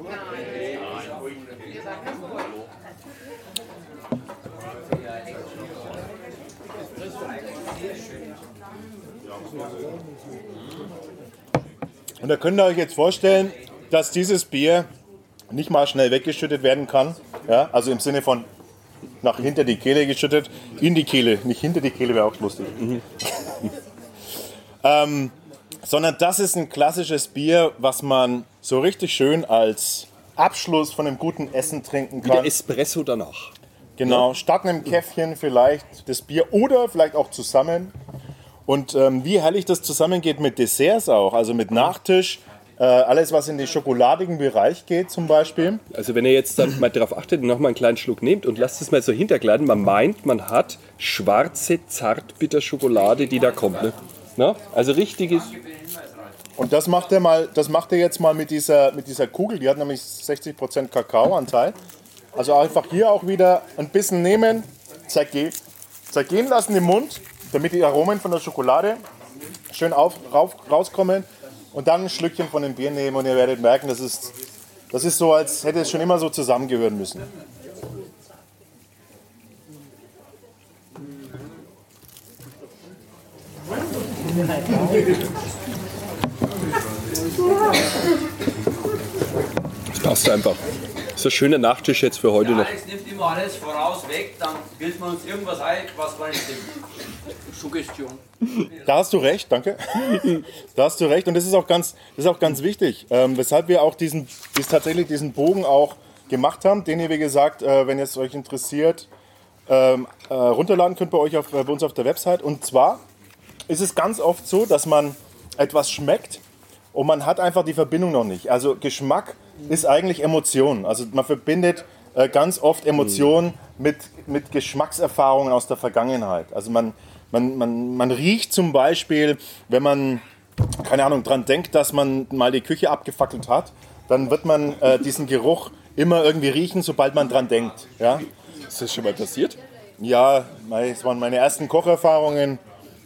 Und da könnt ihr euch jetzt vorstellen, dass dieses Bier nicht mal schnell weggeschüttet werden kann. Ja, also im Sinne von nach hinter die Kehle geschüttet, in die Kehle, nicht hinter die Kehle wäre auch lustig. ähm, sondern das ist ein klassisches Bier, was man so richtig schön als Abschluss von einem guten Essen trinken Wie der kann. Espresso danach. Genau, statt einem Käffchen vielleicht das Bier oder vielleicht auch zusammen. Und ähm, wie herrlich das zusammengeht mit Desserts auch, also mit Nachtisch, äh, alles was in den schokoladigen Bereich geht zum Beispiel. Also wenn ihr jetzt dann mal darauf achtet und noch mal einen kleinen Schluck nehmt und lasst es mal so hintergleiten, man meint, man hat schwarze Zartbitterschokolade, die da kommt. Ne? Na? Also richtiges, Und das macht er mal, das macht er jetzt mal mit dieser, mit dieser Kugel, die hat nämlich 60% Kakaoanteil. Also einfach hier auch wieder ein bisschen nehmen, zerge zergehen lassen im Mund, damit die Aromen von der Schokolade schön auf, rauf, rauskommen. Und dann ein Schlückchen von dem Bier nehmen und ihr werdet merken, das ist, das ist so, als hätte es schon immer so zusammengehören müssen. das passt einfach. Das ist ein schöner Nachtisch jetzt für heute noch. Alex nimmt immer alles voraus weg, dann bildet man uns irgendwas ein, was gar nicht stimmt. Suggestion. Da hast du recht, danke. Da hast du recht und das ist auch ganz, das ist auch ganz wichtig, ähm, weshalb wir auch diesen, dies, tatsächlich diesen Bogen auch gemacht haben, den ihr wie gesagt, äh, wenn es euch interessiert, ähm, äh, runterladen könnt bei euch auf, äh, bei uns auf der Website. Und zwar ist es ganz oft so, dass man etwas schmeckt und man hat einfach die Verbindung noch nicht. Also Geschmack ist eigentlich Emotion. Also man verbindet äh, ganz oft Emotionen mit, mit Geschmackserfahrungen aus der Vergangenheit. Also man, man, man, man riecht zum Beispiel, wenn man, keine Ahnung, dran denkt, dass man mal die Küche abgefackelt hat, dann wird man äh, diesen Geruch immer irgendwie riechen, sobald man dran denkt. Ja? Ist das schon mal passiert? Ja, es waren meine ersten Kocherfahrungen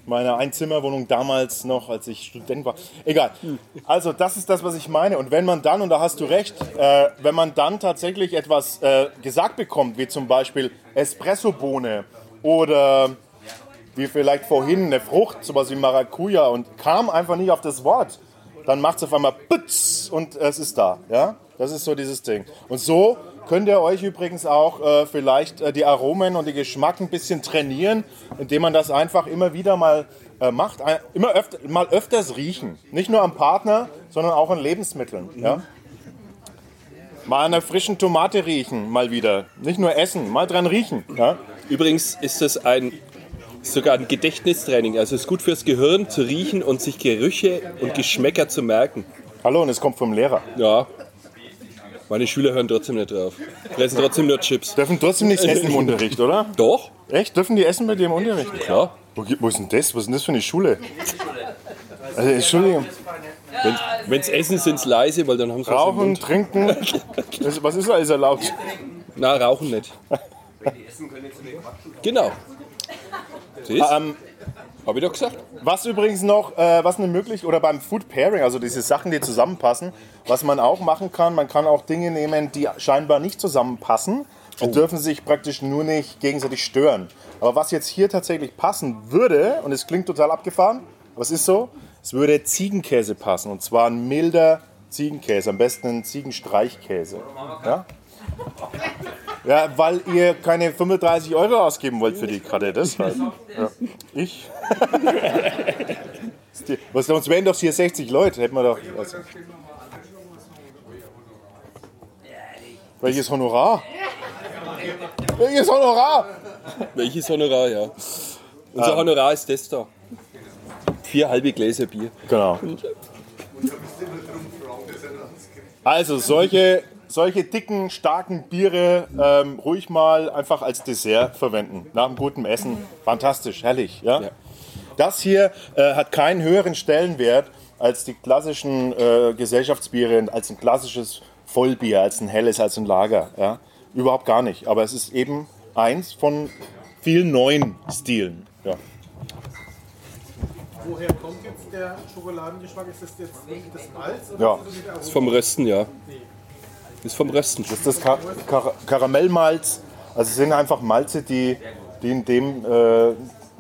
meiner Einzimmerwohnung damals noch, als ich Student war. Egal. Also das ist das, was ich meine. Und wenn man dann, und da hast du recht, äh, wenn man dann tatsächlich etwas äh, gesagt bekommt, wie zum Beispiel Espressobohne oder wie vielleicht vorhin eine Frucht, sowas wie Maracuja und kam einfach nicht auf das Wort, dann macht es auf einmal Putz und es ist da. Ja? Das ist so dieses Ding. Und so könnt ihr euch übrigens auch äh, vielleicht äh, die Aromen und die Geschmack ein bisschen trainieren, indem man das einfach immer wieder mal äh, macht. Ein, immer öfter, mal öfters riechen. Nicht nur am Partner, sondern auch an Lebensmitteln. Ja? Mal an einer frischen Tomate riechen, mal wieder. Nicht nur essen, mal dran riechen. Ja? Übrigens ist das ein sogar ein Gedächtnistraining. Also es ist gut fürs Gehirn zu riechen und sich Gerüche und Geschmäcker zu merken. Hallo, und es kommt vom Lehrer. Ja. Meine Schüler hören trotzdem nicht drauf. Fressen trotzdem nur Chips. Dürfen trotzdem nichts essen im Unterricht, oder? Doch, Echt? Dürfen die essen bei dir im Unterricht? klar. Wo, wo ist denn das? Was ist denn das für eine Schule? Also, Entschuldigung. Wenn es essen, sind es leise, weil dann haben sie was im Rauchen, Mund. trinken. Das, was ist alles erlaubt? Na, rauchen nicht. Genau. Siehst? Ähm, Hab ich doch gesagt. was übrigens noch, äh, was eine möglich oder beim Food Pairing, also diese Sachen, die zusammenpassen, was man auch machen kann, man kann auch Dinge nehmen, die scheinbar nicht zusammenpassen und dürfen sich praktisch nur nicht gegenseitig stören. Aber was jetzt hier tatsächlich passen würde, und es klingt total abgefahren, aber es ist so, es würde Ziegenkäse passen und zwar ein milder Ziegenkäse, am besten ein Ziegenstreichkäse. Ja? Ja, weil ihr keine 35 Euro ausgeben wollt für die Karte, deshalb. Ja. Ich? Was, sonst wären doch hier 60 Leute, hätten wir doch. Also. Welches Honorar? Welches Honorar? Welches Honorar, ja. Unser Honorar ist das da. Vier halbe Gläser Bier. Genau. Also solche, solche dicken, starken Biere ähm, ruhig mal einfach als Dessert verwenden. Nach einem guten Essen. Fantastisch, herrlich. Ja? Ja. Das hier äh, hat keinen höheren Stellenwert als die klassischen äh, Gesellschaftsbiere, als ein klassisches Vollbier, als ein helles, als ein Lager. Ja? Überhaupt gar nicht. Aber es ist eben eins von vielen neuen Stilen. Ja. Woher kommt jetzt der Schokoladengeschmack? Ist das jetzt das Malz oder Ja. ist das wieder Ist vom Rösten, ja. Ist vom Rösten. Das ist das Kar Kar Karamellmalz. Also es sind einfach Malze, die, die in dem, äh,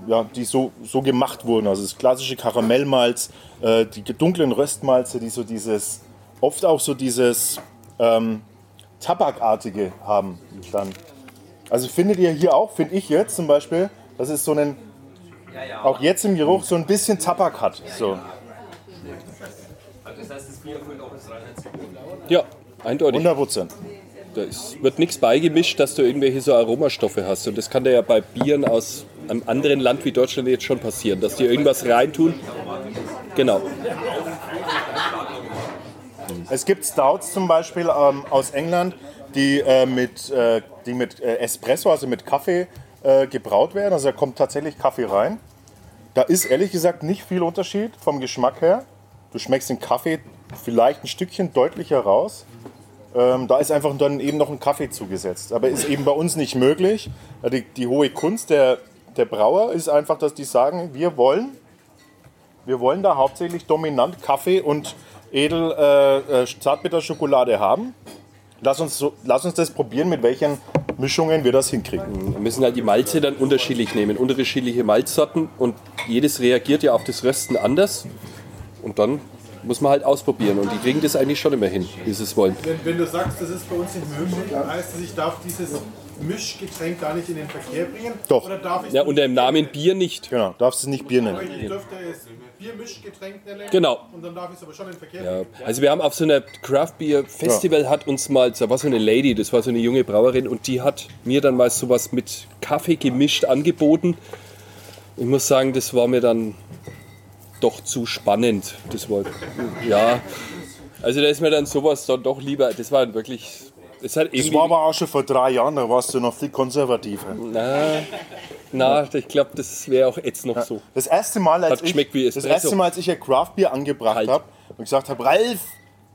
ja, die so, so gemacht wurden. Also das klassische Karamellmalz, äh, die dunklen Röstmalze, die so dieses, oft auch so dieses ähm, Tabakartige haben dann. Also findet ihr hier auch, finde ich jetzt zum Beispiel, dass es so einen, auch jetzt im Geruch so ein bisschen Tabak hat. So. Das heißt, das Bier erfüllt auch das Reinheitsgebot. Ja, eindeutig. 100 Prozent. Da ist, wird nichts beigemischt, dass du irgendwelche so Aromastoffe hast. Und das kann dir ja bei Bieren aus einem anderen Land wie Deutschland jetzt schon passieren, dass die irgendwas reintun. Genau. Es gibt Stouts zum Beispiel ähm, aus England, die, äh, mit, äh, die mit äh, Espresso, also mit Kaffee äh, gebraut werden. Also da kommt tatsächlich Kaffee rein. Da ist ehrlich gesagt nicht viel Unterschied vom Geschmack her. Du schmeckst den Kaffee vielleicht ein Stückchen deutlicher raus. Ähm, da ist einfach dann eben noch ein Kaffee zugesetzt. Aber ist eben bei uns nicht möglich. Die, die hohe Kunst der, der Brauer ist einfach, dass die sagen, wir wollen wir wollen da hauptsächlich dominant Kaffee und edel äh, äh, Zartbitterschokolade haben. Lass uns, so, lass uns das probieren, mit welchen Mischungen wir das hinkriegen. Wir müssen halt die Malze dann unterschiedlich nehmen, unterschiedliche Malzsorten und jedes reagiert ja auf das Rösten anders. Und dann muss man halt ausprobieren und die kriegen das eigentlich schon immer hin, wie sie es wollen. Wenn, wenn du sagst, das ist bei uns nicht möglich, dann heißt es, ich darf dieses Mischgetränk gar nicht in den Verkehr bringen? Doch. Oder darf ich Ja, unter dem Namen Bier nicht. Genau, darfst du nicht Bier nennen. Ich dürfte es Biermischgetränk nennen. Genau. Und dann darf ich es aber schon in den Verkehr Ja, bringen. also wir haben auf so einer Craft Beer Festival hat uns mal, da war so eine Lady, das war so eine junge Brauerin und die hat mir dann mal sowas mit Kaffee gemischt angeboten. Ich muss sagen, das war mir dann doch zu spannend. Das war, ja, also da ist mir dann sowas dann doch lieber, das war wirklich, das Das war aber auch schon vor drei Jahren, da warst du noch viel konservativer. na, na, ich glaube, das wäre auch jetzt noch so. Das erste Mal, als ich, das erste Mal, als ich ein Craft Beer angebracht Kalt. habe und gesagt habe, Ralf,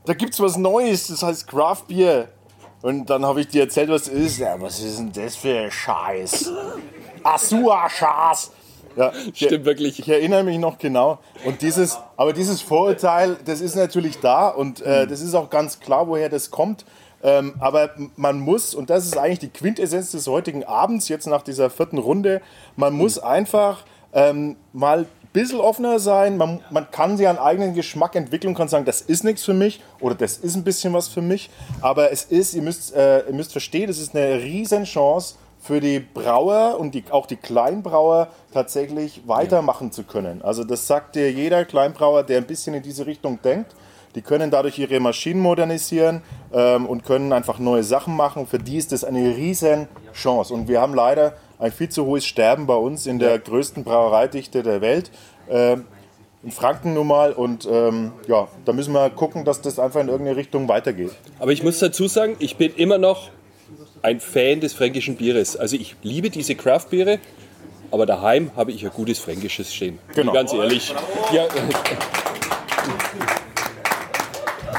da gibt's was Neues, das heißt Craft Beer. Und dann habe ich dir erzählt, was es ist. Ja, was ist denn das für ein Scheiß? Asua-Schas. Ja, Stimmt wirklich. Ich erinnere mich noch genau. Und dieses, aber dieses Vorurteil, das ist natürlich da und äh, das ist auch ganz klar, woher das kommt. Ähm, aber man muss, und das ist eigentlich die Quintessenz des heutigen Abends, jetzt nach dieser vierten Runde, man muss einfach ähm, mal ein bisschen offener sein. Man, man kann sich einen eigenen Geschmack entwickeln und kann sagen, das ist nichts für mich oder das ist ein bisschen was für mich. Aber es ist, ihr müsst, äh, ihr müsst verstehen, es ist eine riesen Chance für die Brauer und die, auch die Kleinbrauer tatsächlich weitermachen zu können. Also das sagt dir jeder Kleinbrauer, der ein bisschen in diese Richtung denkt. Die können dadurch ihre Maschinen modernisieren ähm, und können einfach neue Sachen machen. Für die ist das eine riesen Chance. Und wir haben leider ein viel zu hohes Sterben bei uns in der größten Brauereidichte der Welt. Ähm, in Franken nun mal. Und ähm, ja, da müssen wir gucken, dass das einfach in irgendeine Richtung weitergeht. Aber ich muss dazu sagen, ich bin immer noch ein Fan des fränkischen Bieres. Also ich liebe diese Craft-Biere, aber daheim habe ich ein gutes fränkisches stehen. Genau. Ganz ehrlich. Ja,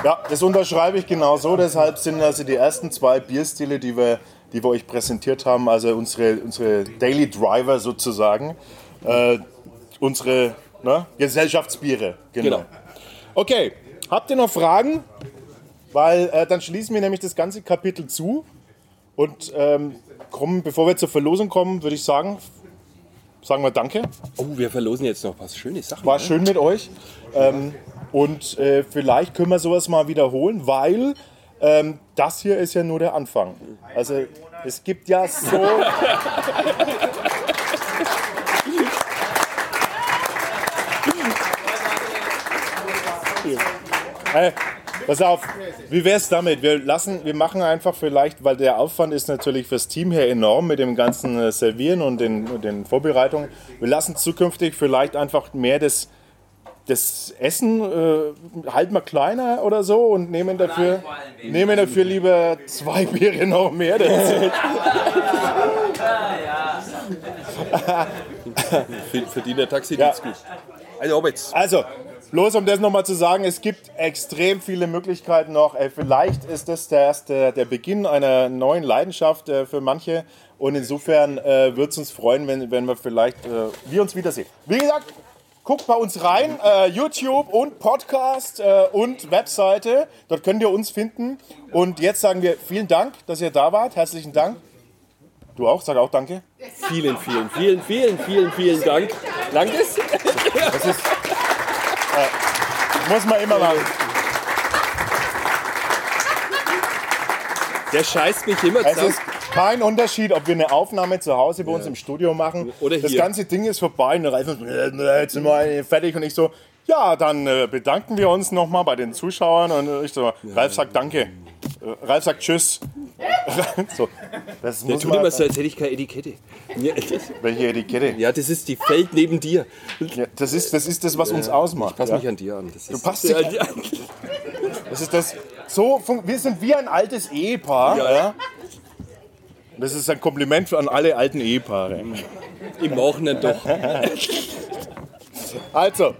Ja, das unterschreibe ich genau so. Deshalb sind also die ersten zwei Bierstile, die wir, die wir euch präsentiert haben, also unsere, unsere Daily Driver sozusagen, äh, unsere ne, Gesellschaftsbiere. Genau. Genau. Okay, habt ihr noch Fragen? Weil äh, dann schließen wir nämlich das ganze Kapitel zu. Und ähm, kommen, bevor wir zur Verlosung kommen, würde ich sagen, sagen wir Danke. oh, wir verlosen jetzt noch was schöne Sachen. War ne? schön mit euch. Ähm, und äh, vielleicht können wir sowas mal wiederholen, weil ähm, das hier ist ja nur der Anfang. Also es gibt ja so. Hey, pass auf, wie wär's damit? Wir lassen, wir machen einfach vielleicht, weil der Aufwand ist natürlich fürs Team her enorm mit dem ganzen äh, Servieren und den, den Vorbereitungen. Wir lassen zukünftig vielleicht einfach mehr das, das Essen äh, halten wir kleiner oder so und nehmen dafür, nehmen dafür lieber zwei Biere noch mehr dazu. Verdient der Taxi Ja. gut. Also, ob jetzt. Also, bloß um das nochmal zu sagen, es gibt extrem viele Möglichkeiten noch. Äh, vielleicht ist das der, erste, der Beginn einer neuen Leidenschaft äh, für manche. Und insofern äh, würde es uns freuen, wenn, wenn wir vielleicht äh, wir uns wiedersehen. Wie gesagt, guckt bei uns rein. Äh, YouTube und Podcast äh, und Webseite. Dort könnt ihr uns finden. Und jetzt sagen wir vielen Dank, dass ihr da wart. Herzlichen Dank. Du auch? Sag auch Danke. Vielen, vielen, vielen, vielen, vielen, vielen Dank. Danke. Muss man immer machen. Der scheißt mich immer Es zusammen. ist kein Unterschied, ob wir eine Aufnahme zu Hause bei uns im Studio machen. Oder Das hier. ganze Ding ist vorbei und Ralf äh, jetzt sind wir fertig und ich so, ja, dann äh, bedanken wir uns nochmal bei den Zuschauern und ich so, Ralf sagt Danke. Äh, Ralf sagt Tschüss. so, das Der muss tut man, immer so, als hätte ich keine Etikette. Ja, welche Etikette? ja, das ist die Feld neben dir. Ja, das, ist, das ist das, was uns ausmacht. Pass ja. mich an dir an. Das ist, passt dich an- ja, Das ist das. So, wir sind wie ein altes Ehepaar. Ja. Das ist ein Kompliment an alle alten Ehepaare. Im Wochenende doch. Also.